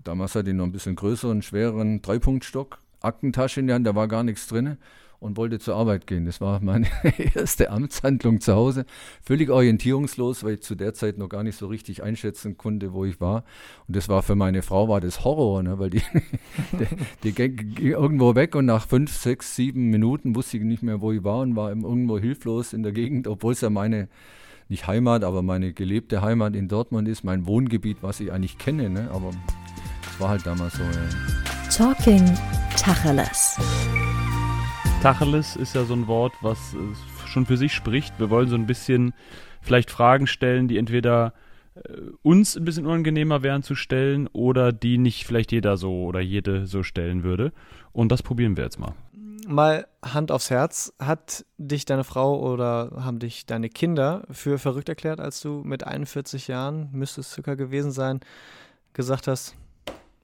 Damals hatte ich noch ein bisschen größeren, schwereren Dreipunktstock, Aktentasche in der Hand, da war gar nichts drin und wollte zur Arbeit gehen. Das war meine erste Amtshandlung zu Hause. Völlig orientierungslos, weil ich zu der Zeit noch gar nicht so richtig einschätzen konnte, wo ich war. Und das war für meine Frau war das Horror, ne? weil die, die, die ging irgendwo weg und nach fünf, sechs, sieben Minuten wusste ich nicht mehr, wo ich war und war irgendwo hilflos in der Gegend, obwohl es ja meine nicht Heimat, aber meine gelebte Heimat in Dortmund ist, mein Wohngebiet, was ich eigentlich kenne, ne? aber es war halt damals so. Ja. Talking Tacheles. Tacheles ist ja so ein Wort, was äh, schon für sich spricht. Wir wollen so ein bisschen vielleicht Fragen stellen, die entweder äh, uns ein bisschen unangenehmer wären zu stellen oder die nicht vielleicht jeder so oder jede so stellen würde. Und das probieren wir jetzt mal. Mal Hand aufs Herz. Hat dich deine Frau oder haben dich deine Kinder für verrückt erklärt, als du mit 41 Jahren, müsste es circa gewesen sein, gesagt hast,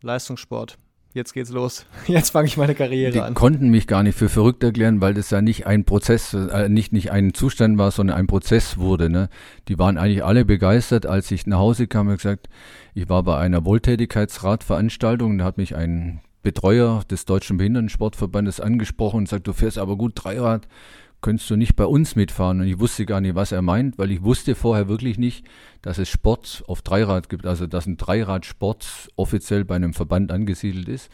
Leistungssport, jetzt geht's los. Jetzt fange ich meine Karriere die an. Die konnten mich gar nicht für verrückt erklären, weil das ja nicht ein Prozess, äh, nicht, nicht ein Zustand war, sondern ein Prozess wurde. Ne? Die waren eigentlich alle begeistert, als ich nach Hause kam und gesagt, ich war bei einer Wohltätigkeitsratveranstaltung, da hat mich ein Betreuer des Deutschen Behindertensportverbandes angesprochen und sagt, du fährst aber gut Dreirad, könntest du nicht bei uns mitfahren? Und ich wusste gar nicht, was er meint, weil ich wusste vorher wirklich nicht, dass es Sport auf Dreirad gibt, also dass ein Dreiradsport offiziell bei einem Verband angesiedelt ist.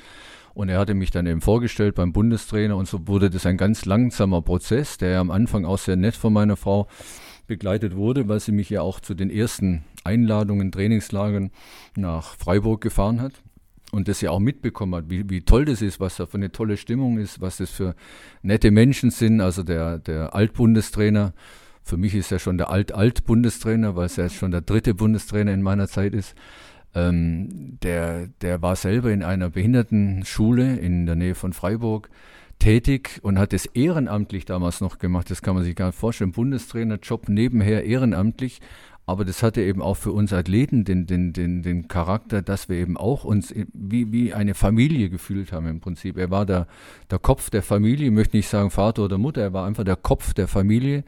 Und er hatte mich dann eben vorgestellt beim Bundestrainer und so wurde das ein ganz langsamer Prozess, der ja am Anfang auch sehr nett von meiner Frau begleitet wurde, weil sie mich ja auch zu den ersten Einladungen, Trainingslagern nach Freiburg gefahren hat und das ja auch mitbekommen hat, wie, wie toll das ist, was da für eine tolle Stimmung ist, was das für nette Menschen sind. Also der, der Altbundestrainer, für mich ist er schon der Alt-Alt-Bundestrainer, weil es ja schon der dritte Bundestrainer in meiner Zeit ist. Ähm, der, der war selber in einer Behindertenschule in der Nähe von Freiburg tätig und hat es ehrenamtlich damals noch gemacht. Das kann man sich gar nicht vorstellen. Bundestrainerjob nebenher ehrenamtlich aber das hatte eben auch für uns Athleten den, den, den, den Charakter, dass wir eben auch uns wie, wie eine Familie gefühlt haben im Prinzip. Er war der, der Kopf der Familie, ich möchte nicht sagen Vater oder Mutter, er war einfach der Kopf der Familie.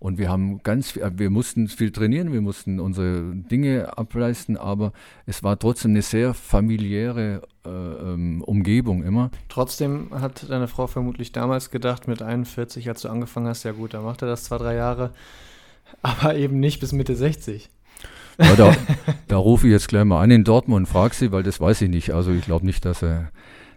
Und wir haben ganz, wir mussten viel trainieren, wir mussten unsere Dinge ableisten, aber es war trotzdem eine sehr familiäre äh, ähm, Umgebung immer. Trotzdem hat deine Frau vermutlich damals gedacht, mit 41, als du angefangen hast, ja gut, dann macht er das zwei, drei Jahre Aber eben nicht bis Mitte 60. Ja, da, da rufe ich jetzt gleich mal an in Dortmund und frage sie, weil das weiß ich nicht. Also ich glaube nicht, dass er,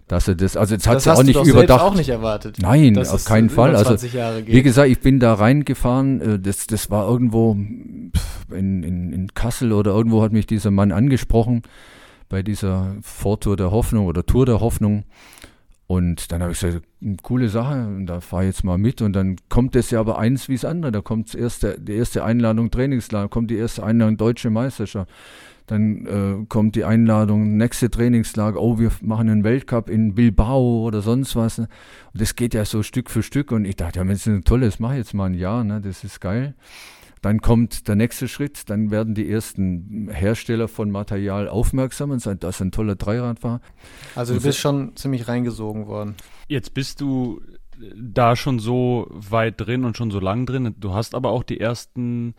dass er das, also jetzt hat das sie hast auch du nicht überdacht. auch nicht erwartet. Nein, auf keinen Fall. Also 20 Jahre geht. wie gesagt, ich bin da reingefahren. äh, Das, das war irgendwo in, in, in Kassel oder irgendwo hat mich dieser Mann angesprochen bei dieser Vortour der Hoffnung oder Tour der Hoffnung. Und dann habe ich gesagt, "Hm, coole Sache, da fahre ich jetzt mal mit. Und dann kommt es ja aber eins wie das andere. Da kommt erste, die erste Einladung Trainingslager, kommt die erste Einladung Deutsche Meisterschaft. Dann äh, kommt die Einladung, nächste Trainingslager, oh, wir machen einen Weltcup in Bilbao oder sonst was. Und das geht ja so Stück für Stück. Und ich dachte, ja, das ist ein tolles, mach jetzt mal ein Jahr, ne? das ist geil. Dann kommt der nächste Schritt, dann werden die ersten Hersteller von Material aufmerksam und sagen, das ist ein toller Dreiradfahrer. Also du bist schon ziemlich reingesogen worden. Jetzt bist du da schon so weit drin und schon so lang drin. Du hast aber auch die ersten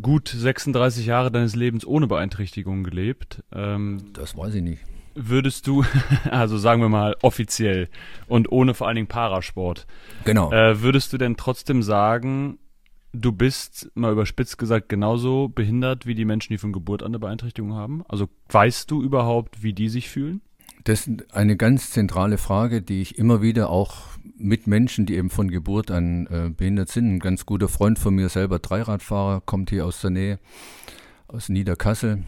gut 36 Jahre deines Lebens ohne Beeinträchtigung gelebt. Ähm, Das weiß ich nicht. würdest du, also sagen wir mal offiziell und ohne vor allen Dingen Parasport, Genau. äh, würdest du denn trotzdem sagen, du bist, mal überspitzt gesagt, genauso behindert wie die Menschen, die von Geburt an eine Beeinträchtigung haben? Also weißt du überhaupt, wie die sich fühlen? Das ist eine ganz zentrale Frage, die ich immer wieder auch mit Menschen, die eben von Geburt an äh, behindert sind, ein ganz guter Freund von mir, selber Dreiradfahrer, kommt hier aus der Nähe, aus Niederkassel,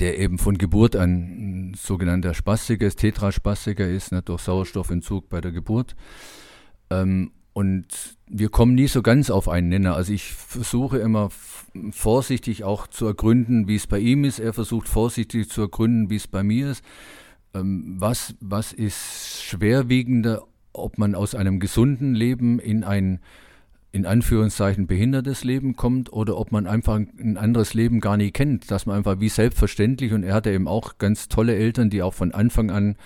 der eben von Geburt an ein sogenannter Spastiker ist, Tetraspastiker ist, ne, durch Sauerstoffentzug bei der Geburt. Ähm, und wir kommen nie so ganz auf einen Nenner. Also ich versuche immer vorsichtig auch zu ergründen, wie es bei ihm ist. Er versucht vorsichtig zu ergründen, wie es bei mir ist. Ähm, was, was ist schwerwiegender, ob man aus einem gesunden Leben in ein in Anführungszeichen behindertes Leben kommt oder ob man einfach ein anderes Leben gar nie kennt, dass man einfach wie selbstverständlich und er hatte eben auch ganz tolle Eltern, die auch von Anfang an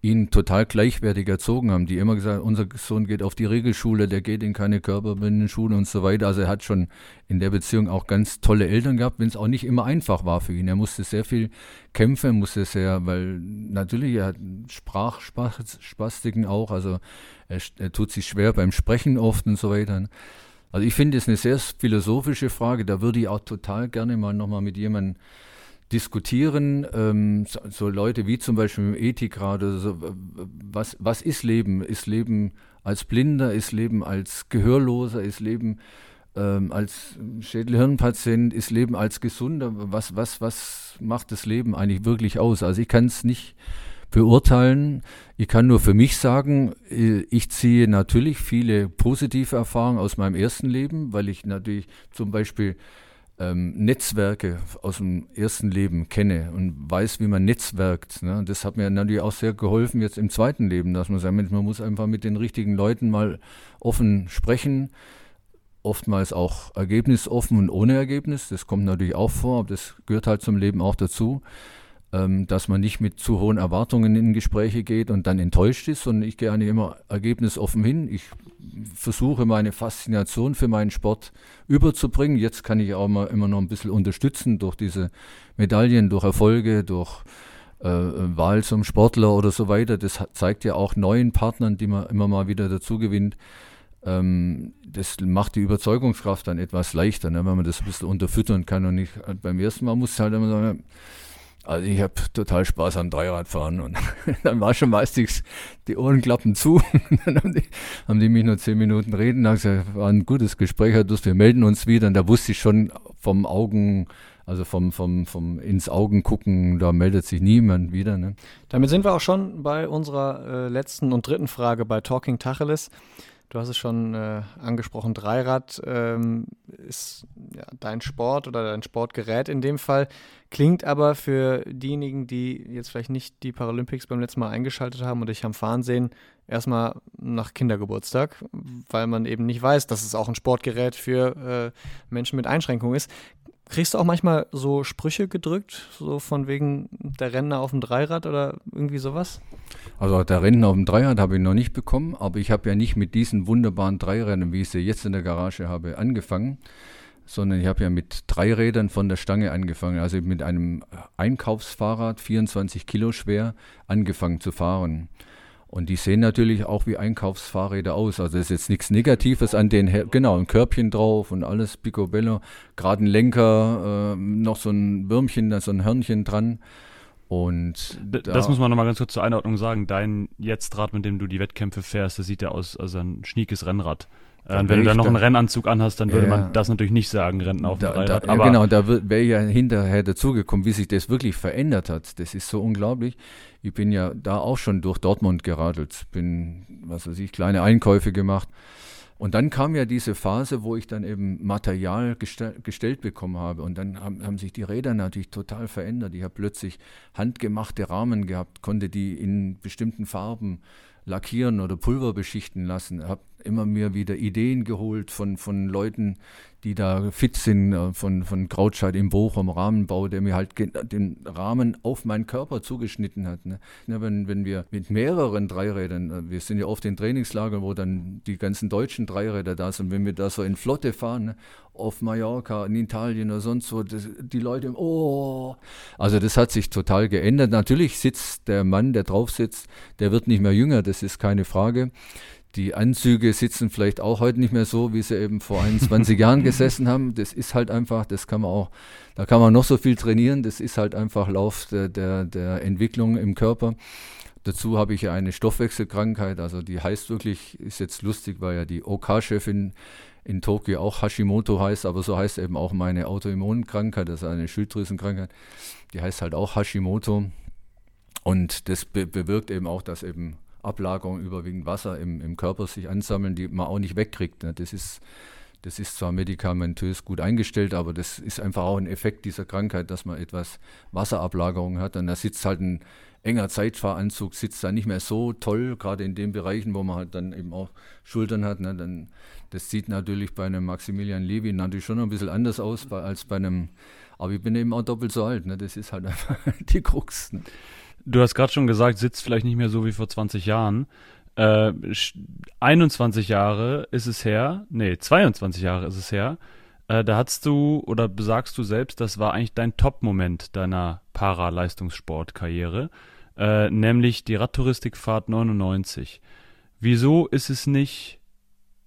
ihn total gleichwertig erzogen haben, die immer gesagt, unser Sohn geht auf die Regelschule, der geht in keine Körperbindenschule und so weiter. Also er hat schon in der Beziehung auch ganz tolle Eltern gehabt, wenn es auch nicht immer einfach war für ihn. Er musste sehr viel kämpfen, musste sehr, weil natürlich er hat Sprachspastiken auch, also er, er tut sich schwer beim Sprechen oft und so weiter. Also ich finde es eine sehr philosophische Frage, da würde ich auch total gerne mal nochmal mit jemandem diskutieren, ähm, so, so, Leute wie zum Beispiel im Ethikrat so, was, was ist Leben? Ist Leben als Blinder, ist Leben als Gehörloser, ist Leben ähm, als Schädelhirnpatient, ist Leben als Gesunder? Was, was, was macht das Leben eigentlich wirklich aus? Also ich kann es nicht beurteilen. Ich kann nur für mich sagen, ich ziehe natürlich viele positive Erfahrungen aus meinem ersten Leben, weil ich natürlich zum Beispiel ähm, Netzwerke aus dem ersten Leben kenne und weiß, wie man netzwerkt. Ne? Das hat mir natürlich auch sehr geholfen jetzt im zweiten Leben, dass man sagt, man muss einfach mit den richtigen Leuten mal offen sprechen, oftmals auch ergebnisoffen und ohne Ergebnis. Das kommt natürlich auch vor, aber das gehört halt zum Leben auch dazu, ähm, dass man nicht mit zu hohen Erwartungen in Gespräche geht und dann enttäuscht ist, sondern ich gehe eigentlich immer ergebnisoffen hin. Ich versuche meine Faszination für meinen Sport überzubringen. Jetzt kann ich auch mal immer noch ein bisschen unterstützen durch diese Medaillen, durch Erfolge, durch äh, Wahl zum Sportler oder so weiter. Das zeigt ja auch neuen Partnern, die man immer mal wieder dazu gewinnt. Ähm, das macht die Überzeugungskraft dann etwas leichter, ne, wenn man das ein bisschen unterfüttern kann. Und nicht beim ersten Mal muss halt immer sagen, also ich habe total Spaß am Dreiradfahren und dann war schon meistens die Ohrenklappen zu. dann haben die, haben die mich nur zehn Minuten reden. Gesagt, war ein gutes Gespräch, Herr Durst, wir melden uns wieder. Und da wusste ich schon vom Augen, also vom, vom, vom ins Augen gucken, da meldet sich niemand wieder. Ne? Damit sind wir auch schon bei unserer äh, letzten und dritten Frage bei Talking Tacheles. Du hast es schon äh, angesprochen, Dreirad ähm, ist dein Sport oder dein Sportgerät in dem Fall. Klingt aber für diejenigen, die jetzt vielleicht nicht die Paralympics beim letzten Mal eingeschaltet haben und dich am Fahren sehen, erstmal nach Kindergeburtstag, weil man eben nicht weiß, dass es auch ein Sportgerät für äh, Menschen mit Einschränkungen ist. Kriegst du auch manchmal so Sprüche gedrückt, so von wegen der Rentner auf dem Dreirad oder irgendwie sowas? Also der Rentner auf dem Dreirad habe ich noch nicht bekommen, aber ich habe ja nicht mit diesen wunderbaren Dreirädern, wie ich sie jetzt in der Garage habe, angefangen, sondern ich habe ja mit drei Rädern von der Stange angefangen, also mit einem Einkaufsfahrrad, 24 Kilo schwer, angefangen zu fahren. Und die sehen natürlich auch wie Einkaufsfahrräder aus. Also es ist jetzt nichts Negatives an den, genau, ein Körbchen drauf und alles picobello, gerade ein Lenker, äh, noch so ein Würmchen, so ein Hörnchen dran. Und da das muss man nochmal ganz kurz zur Einordnung sagen. Dein Jetztrad, mit dem du die Wettkämpfe fährst, das sieht ja aus als ein schniekes Rennrad. Äh, wenn du da noch einen Rennanzug anhast, dann würde ja, man das natürlich nicht sagen, Rennen auf dem Rennrad. Da, ja, genau, da wäre ja hinterher dazugekommen, wie sich das wirklich verändert hat. Das ist so unglaublich. Ich bin ja da auch schon durch Dortmund geradelt, bin, was weiß ich, kleine Einkäufe gemacht. Und dann kam ja diese Phase, wo ich dann eben Material gestell, gestellt bekommen habe. Und dann haben, haben, sich die Räder natürlich total verändert. Ich habe plötzlich handgemachte Rahmen gehabt, konnte die in bestimmten Farben lackieren oder Pulver beschichten lassen. Habe immer mir wieder Ideen geholt von, von Leuten, die da fit sind, äh, von, von Krautscheid im Bochum, Rahmenbau, der mir halt den Rahmen auf meinen Körper zugeschnitten hat. Ne? Ja, wenn, wenn wir mit mehreren Dreirädern, äh, wir sind ja oft in Trainingslagern, wo dann die ganzen deutschen Dreiräder da sind, wenn wir da so in Flotte fahren, ne? auf Mallorca, in Italien oder sonst wo, das, die Leute, oh, also das hat sich total geändert. Natürlich sitzt der Mann, der drauf sitzt, der wird nicht mehr jünger, das ist keine Frage. Die Anzüge sitzen vielleicht auch heute nicht mehr so, wie sie eben vor 21 Jahren gesessen haben. Das ist halt einfach, das kann man auch, da kann man noch so viel trainieren, das ist halt einfach Lauf der, der, der Entwicklung im Körper. Dazu habe ich ja eine Stoffwechselkrankheit, also die heißt wirklich, ist jetzt lustig, weil ja die OK-Chefin in Tokio auch Hashimoto heißt, aber so heißt eben auch meine Autoimmunkrankheit, ist eine Schilddrüsenkrankheit, die heißt halt auch Hashimoto. Und das be bewirkt eben auch, dass eben Ablagerungen überwiegend Wasser im, im Körper sich ansammeln, die man auch nicht wegkriegt. Ne? Das ist, das ist zwar medikamentös gut eingestellt, aber das ist einfach auch ein Effekt dieser Krankheit, dass man etwas Wasserablagerung hat. Und da sitzt halt ein enger Zeitfahranzug, sitzt da nicht mehr so toll, gerade in den Bereichen, wo man halt dann eben auch Schultern hat. Ne? Dann, das sieht natürlich bei einem Maximilian Levy natürlich schon ein bisschen anders aus als bei einem, aber ich bin eben auch doppelt so alt. Ne? Das ist halt einfach die Krux. Ne? Du hast gerade schon gesagt, sitzt vielleicht nicht mehr so wie vor 20 Jahren. Äh, 21 Jahre ist es her, nee, 22 Jahre ist es her. Äh, da hast du oder besagst du selbst, das war eigentlich dein Top-Moment deiner Paraleistungssportkarriere, äh, nämlich die Radtouristikfahrt 99. Wieso ist es nicht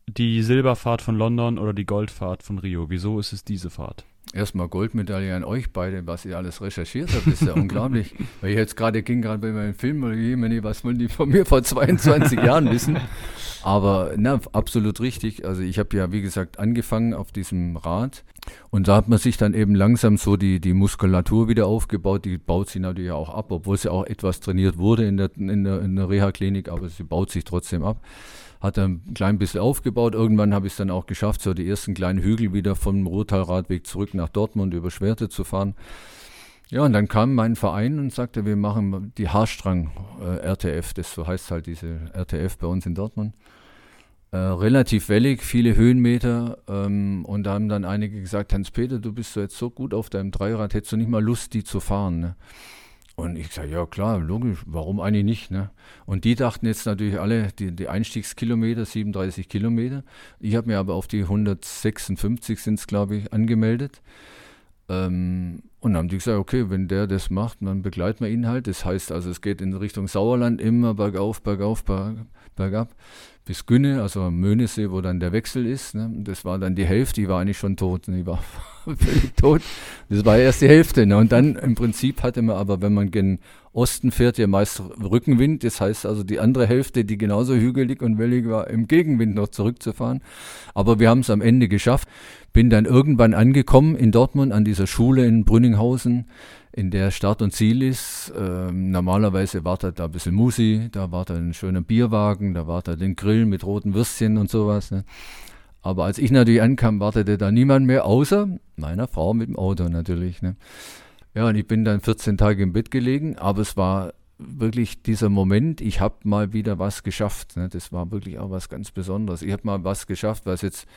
die Silberfahrt von London oder die Goldfahrt von Rio? Wieso ist es diese Fahrt? Erstmal Goldmedaille an euch beide, was ihr alles recherchiert habt, ist ja unglaublich. Weil ich jetzt gerade ging gerade bei meinem Film, was wollen die von mir vor 22 Jahren wissen? Aber na, absolut richtig. Also ich habe ja, wie gesagt, angefangen auf diesem Rad und da hat man sich dann eben langsam so die, die Muskulatur wieder aufgebaut. Die baut sich natürlich auch ab, obwohl sie auch etwas trainiert wurde in der, in der, in der Reha-Klinik, aber sie baut sich trotzdem ab hat er ein klein bisschen aufgebaut. Irgendwann habe ich es dann auch geschafft, so die ersten kleinen Hügel wieder vom Ruhrtalradweg zurück nach Dortmund über Schwerte zu fahren. Ja, und dann kam mein Verein und sagte, wir machen die Haarstrang äh, RTF, das so heißt halt diese RTF bei uns in Dortmund. Äh, relativ wellig, viele Höhenmeter ähm, und da haben dann einige gesagt, Hans-Peter, du bist so jetzt so gut auf deinem Dreirad, hättest du nicht mal Lust, die zu fahren? Ne? Und ich sage, ja klar, logisch, warum eigentlich nicht? Ne? Und die dachten jetzt natürlich alle, die, die Einstiegskilometer, 37 Kilometer. Ich habe mir aber auf die 156 sind es, glaube ich, angemeldet. Ähm, und dann haben die gesagt, okay, wenn der das macht, dann begleiten wir ihn halt. Das heißt also, es geht in Richtung Sauerland immer bergauf, bergauf, berg, bergab bis Günne, also Möhnesee, wo dann der Wechsel ist. Ne? Das war dann die Hälfte, die war eigentlich schon tot. Ne? Die war völlig tot. Das war erst die Hälfte. Ne? Und dann im Prinzip hatte man aber, wenn man gen Osten fährt, ja meist Rückenwind. Das heißt also, die andere Hälfte, die genauso hügelig und wellig war, im Gegenwind noch zurückzufahren. Aber wir haben es am Ende geschafft. Bin dann irgendwann angekommen in Dortmund an dieser Schule in Brünninghausen in der Start und Ziel ist. Ähm, normalerweise wartet da ein bisschen Musi, da wartet ein schöner Bierwagen, da wartet ein Grill mit roten Würstchen und sowas. Ne? Aber als ich natürlich ankam, wartete da niemand mehr, außer meiner Frau mit dem Auto natürlich. Ne? Ja, und ich bin dann 14 Tage im Bett gelegen, aber es war wirklich dieser Moment, ich habe mal wieder was geschafft. Ne? Das war wirklich auch was ganz Besonderes. Ich habe mal was geschafft, was jetzt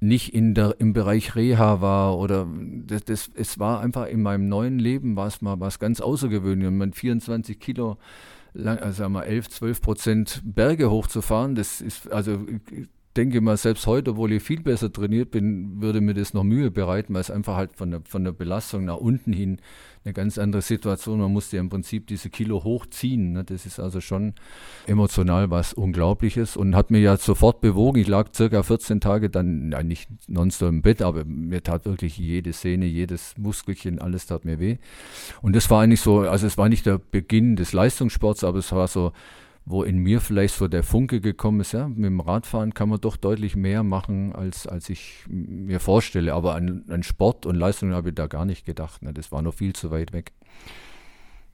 nicht in der, im Bereich Reha war oder das, das, es war einfach in meinem neuen Leben war es mal was ganz Außergewöhnliches. Man 24 Kilo lang, also sagen wir 11, 12 Prozent Berge hochzufahren, das ist, also denke mal, selbst heute, obwohl ich viel besser trainiert bin, würde mir das noch Mühe bereiten, weil es einfach halt von der, von der Belastung nach unten hin eine ganz andere Situation. Man musste ja im Prinzip diese Kilo hochziehen. Ne? Das ist also schon emotional was Unglaubliches und hat mir ja sofort bewogen. Ich lag circa 14 Tage dann, nein, nicht nonstop im Bett, aber mir tat wirklich jede Sehne, jedes Muskelchen, alles tat mir weh. Und das war eigentlich so, also es war nicht der Beginn des Leistungssports, aber es war so wo in mir vielleicht so der Funke gekommen ist, ja, mit dem Radfahren kann man doch deutlich mehr machen, als, als ich mir vorstelle. Aber an, an Sport und Leistung habe ich da gar nicht gedacht. Ne? Das war noch viel zu weit weg.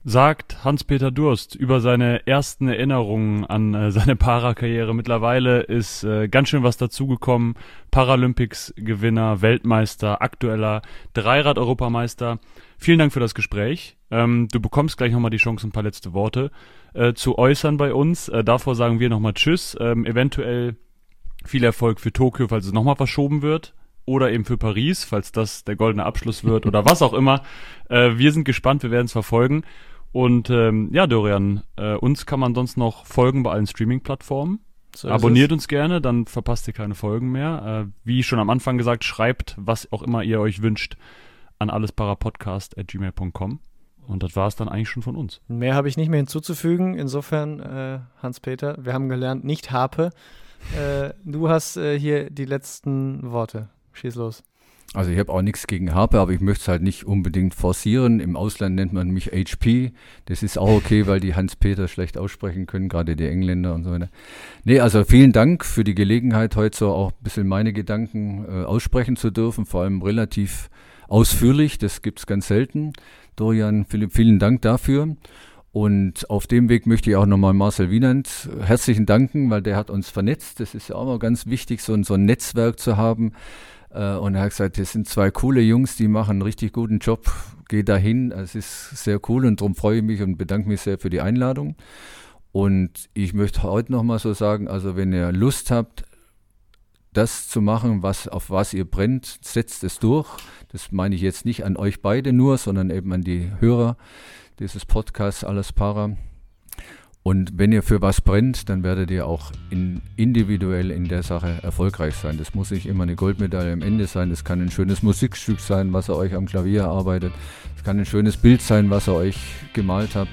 Sagt Hans-Peter Durst über seine ersten Erinnerungen an äh, seine Parakarriere. Mittlerweile ist äh, ganz schön was dazugekommen. Paralympics-Gewinner, Weltmeister, aktueller Dreirad-Europameister. Vielen Dank für das Gespräch. Ähm, du bekommst gleich nochmal die Chance, ein paar letzte Worte äh, zu äußern bei uns. Äh, davor sagen wir nochmal Tschüss. Ähm, eventuell viel Erfolg für Tokio, falls es nochmal verschoben wird. Oder eben für Paris, falls das der goldene Abschluss wird oder was auch immer. Äh, wir sind gespannt, wir werden es verfolgen. Und ähm, ja, Dorian, äh, uns kann man sonst noch folgen bei allen Streaming-Plattformen. So Abonniert uns gerne, dann verpasst ihr keine Folgen mehr. Äh, wie schon am Anfang gesagt, schreibt, was auch immer ihr euch wünscht, an allesparapodcast.gmail.com. Und das war es dann eigentlich schon von uns. Mehr habe ich nicht mehr hinzuzufügen. Insofern, äh, Hans-Peter, wir haben gelernt, nicht Harpe. Äh, du hast äh, hier die letzten Worte. Schieß los. Also ich habe auch nichts gegen Harpe, aber ich möchte es halt nicht unbedingt forcieren. Im Ausland nennt man mich HP. Das ist auch okay, weil die Hans-Peter schlecht aussprechen können, gerade die Engländer und so weiter. Nee, also vielen Dank für die Gelegenheit, heute so auch ein bisschen meine Gedanken äh, aussprechen zu dürfen, vor allem relativ ausführlich. Das gibt es ganz selten. Dorian, Philipp, vielen Dank dafür. Und auf dem Weg möchte ich auch nochmal Marcel Wienand herzlichen danken, weil der hat uns vernetzt. Das ist ja auch mal ganz wichtig, so ein, so ein Netzwerk zu haben. Äh, und er hat gesagt, das sind zwei coole Jungs, die machen einen richtig guten Job. Geh dahin. Es ist sehr cool und darum freue ich mich und bedanke mich sehr für die Einladung. Und ich möchte heute nochmal so sagen, also wenn ihr Lust habt, das zu machen, was, auf was ihr brennt, setzt es durch. Das meine ich jetzt nicht an euch beide nur, sondern eben an die Hörer dieses Podcasts Alles Para. Und wenn ihr für was brennt, dann werdet ihr auch in, individuell in der Sache erfolgreich sein. Das muss nicht immer eine Goldmedaille am Ende sein. Das kann ein schönes Musikstück sein, was ihr euch am Klavier erarbeitet. Es kann ein schönes Bild sein, was ihr euch gemalt habt.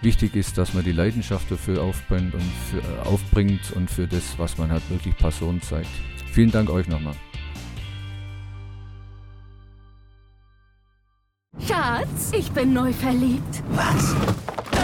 Wichtig ist, dass man die Leidenschaft dafür aufbringt und, für, äh, aufbringt und für das, was man halt wirklich Passion zeigt. Vielen Dank euch nochmal. Schatz, ich bin neu verliebt. Was?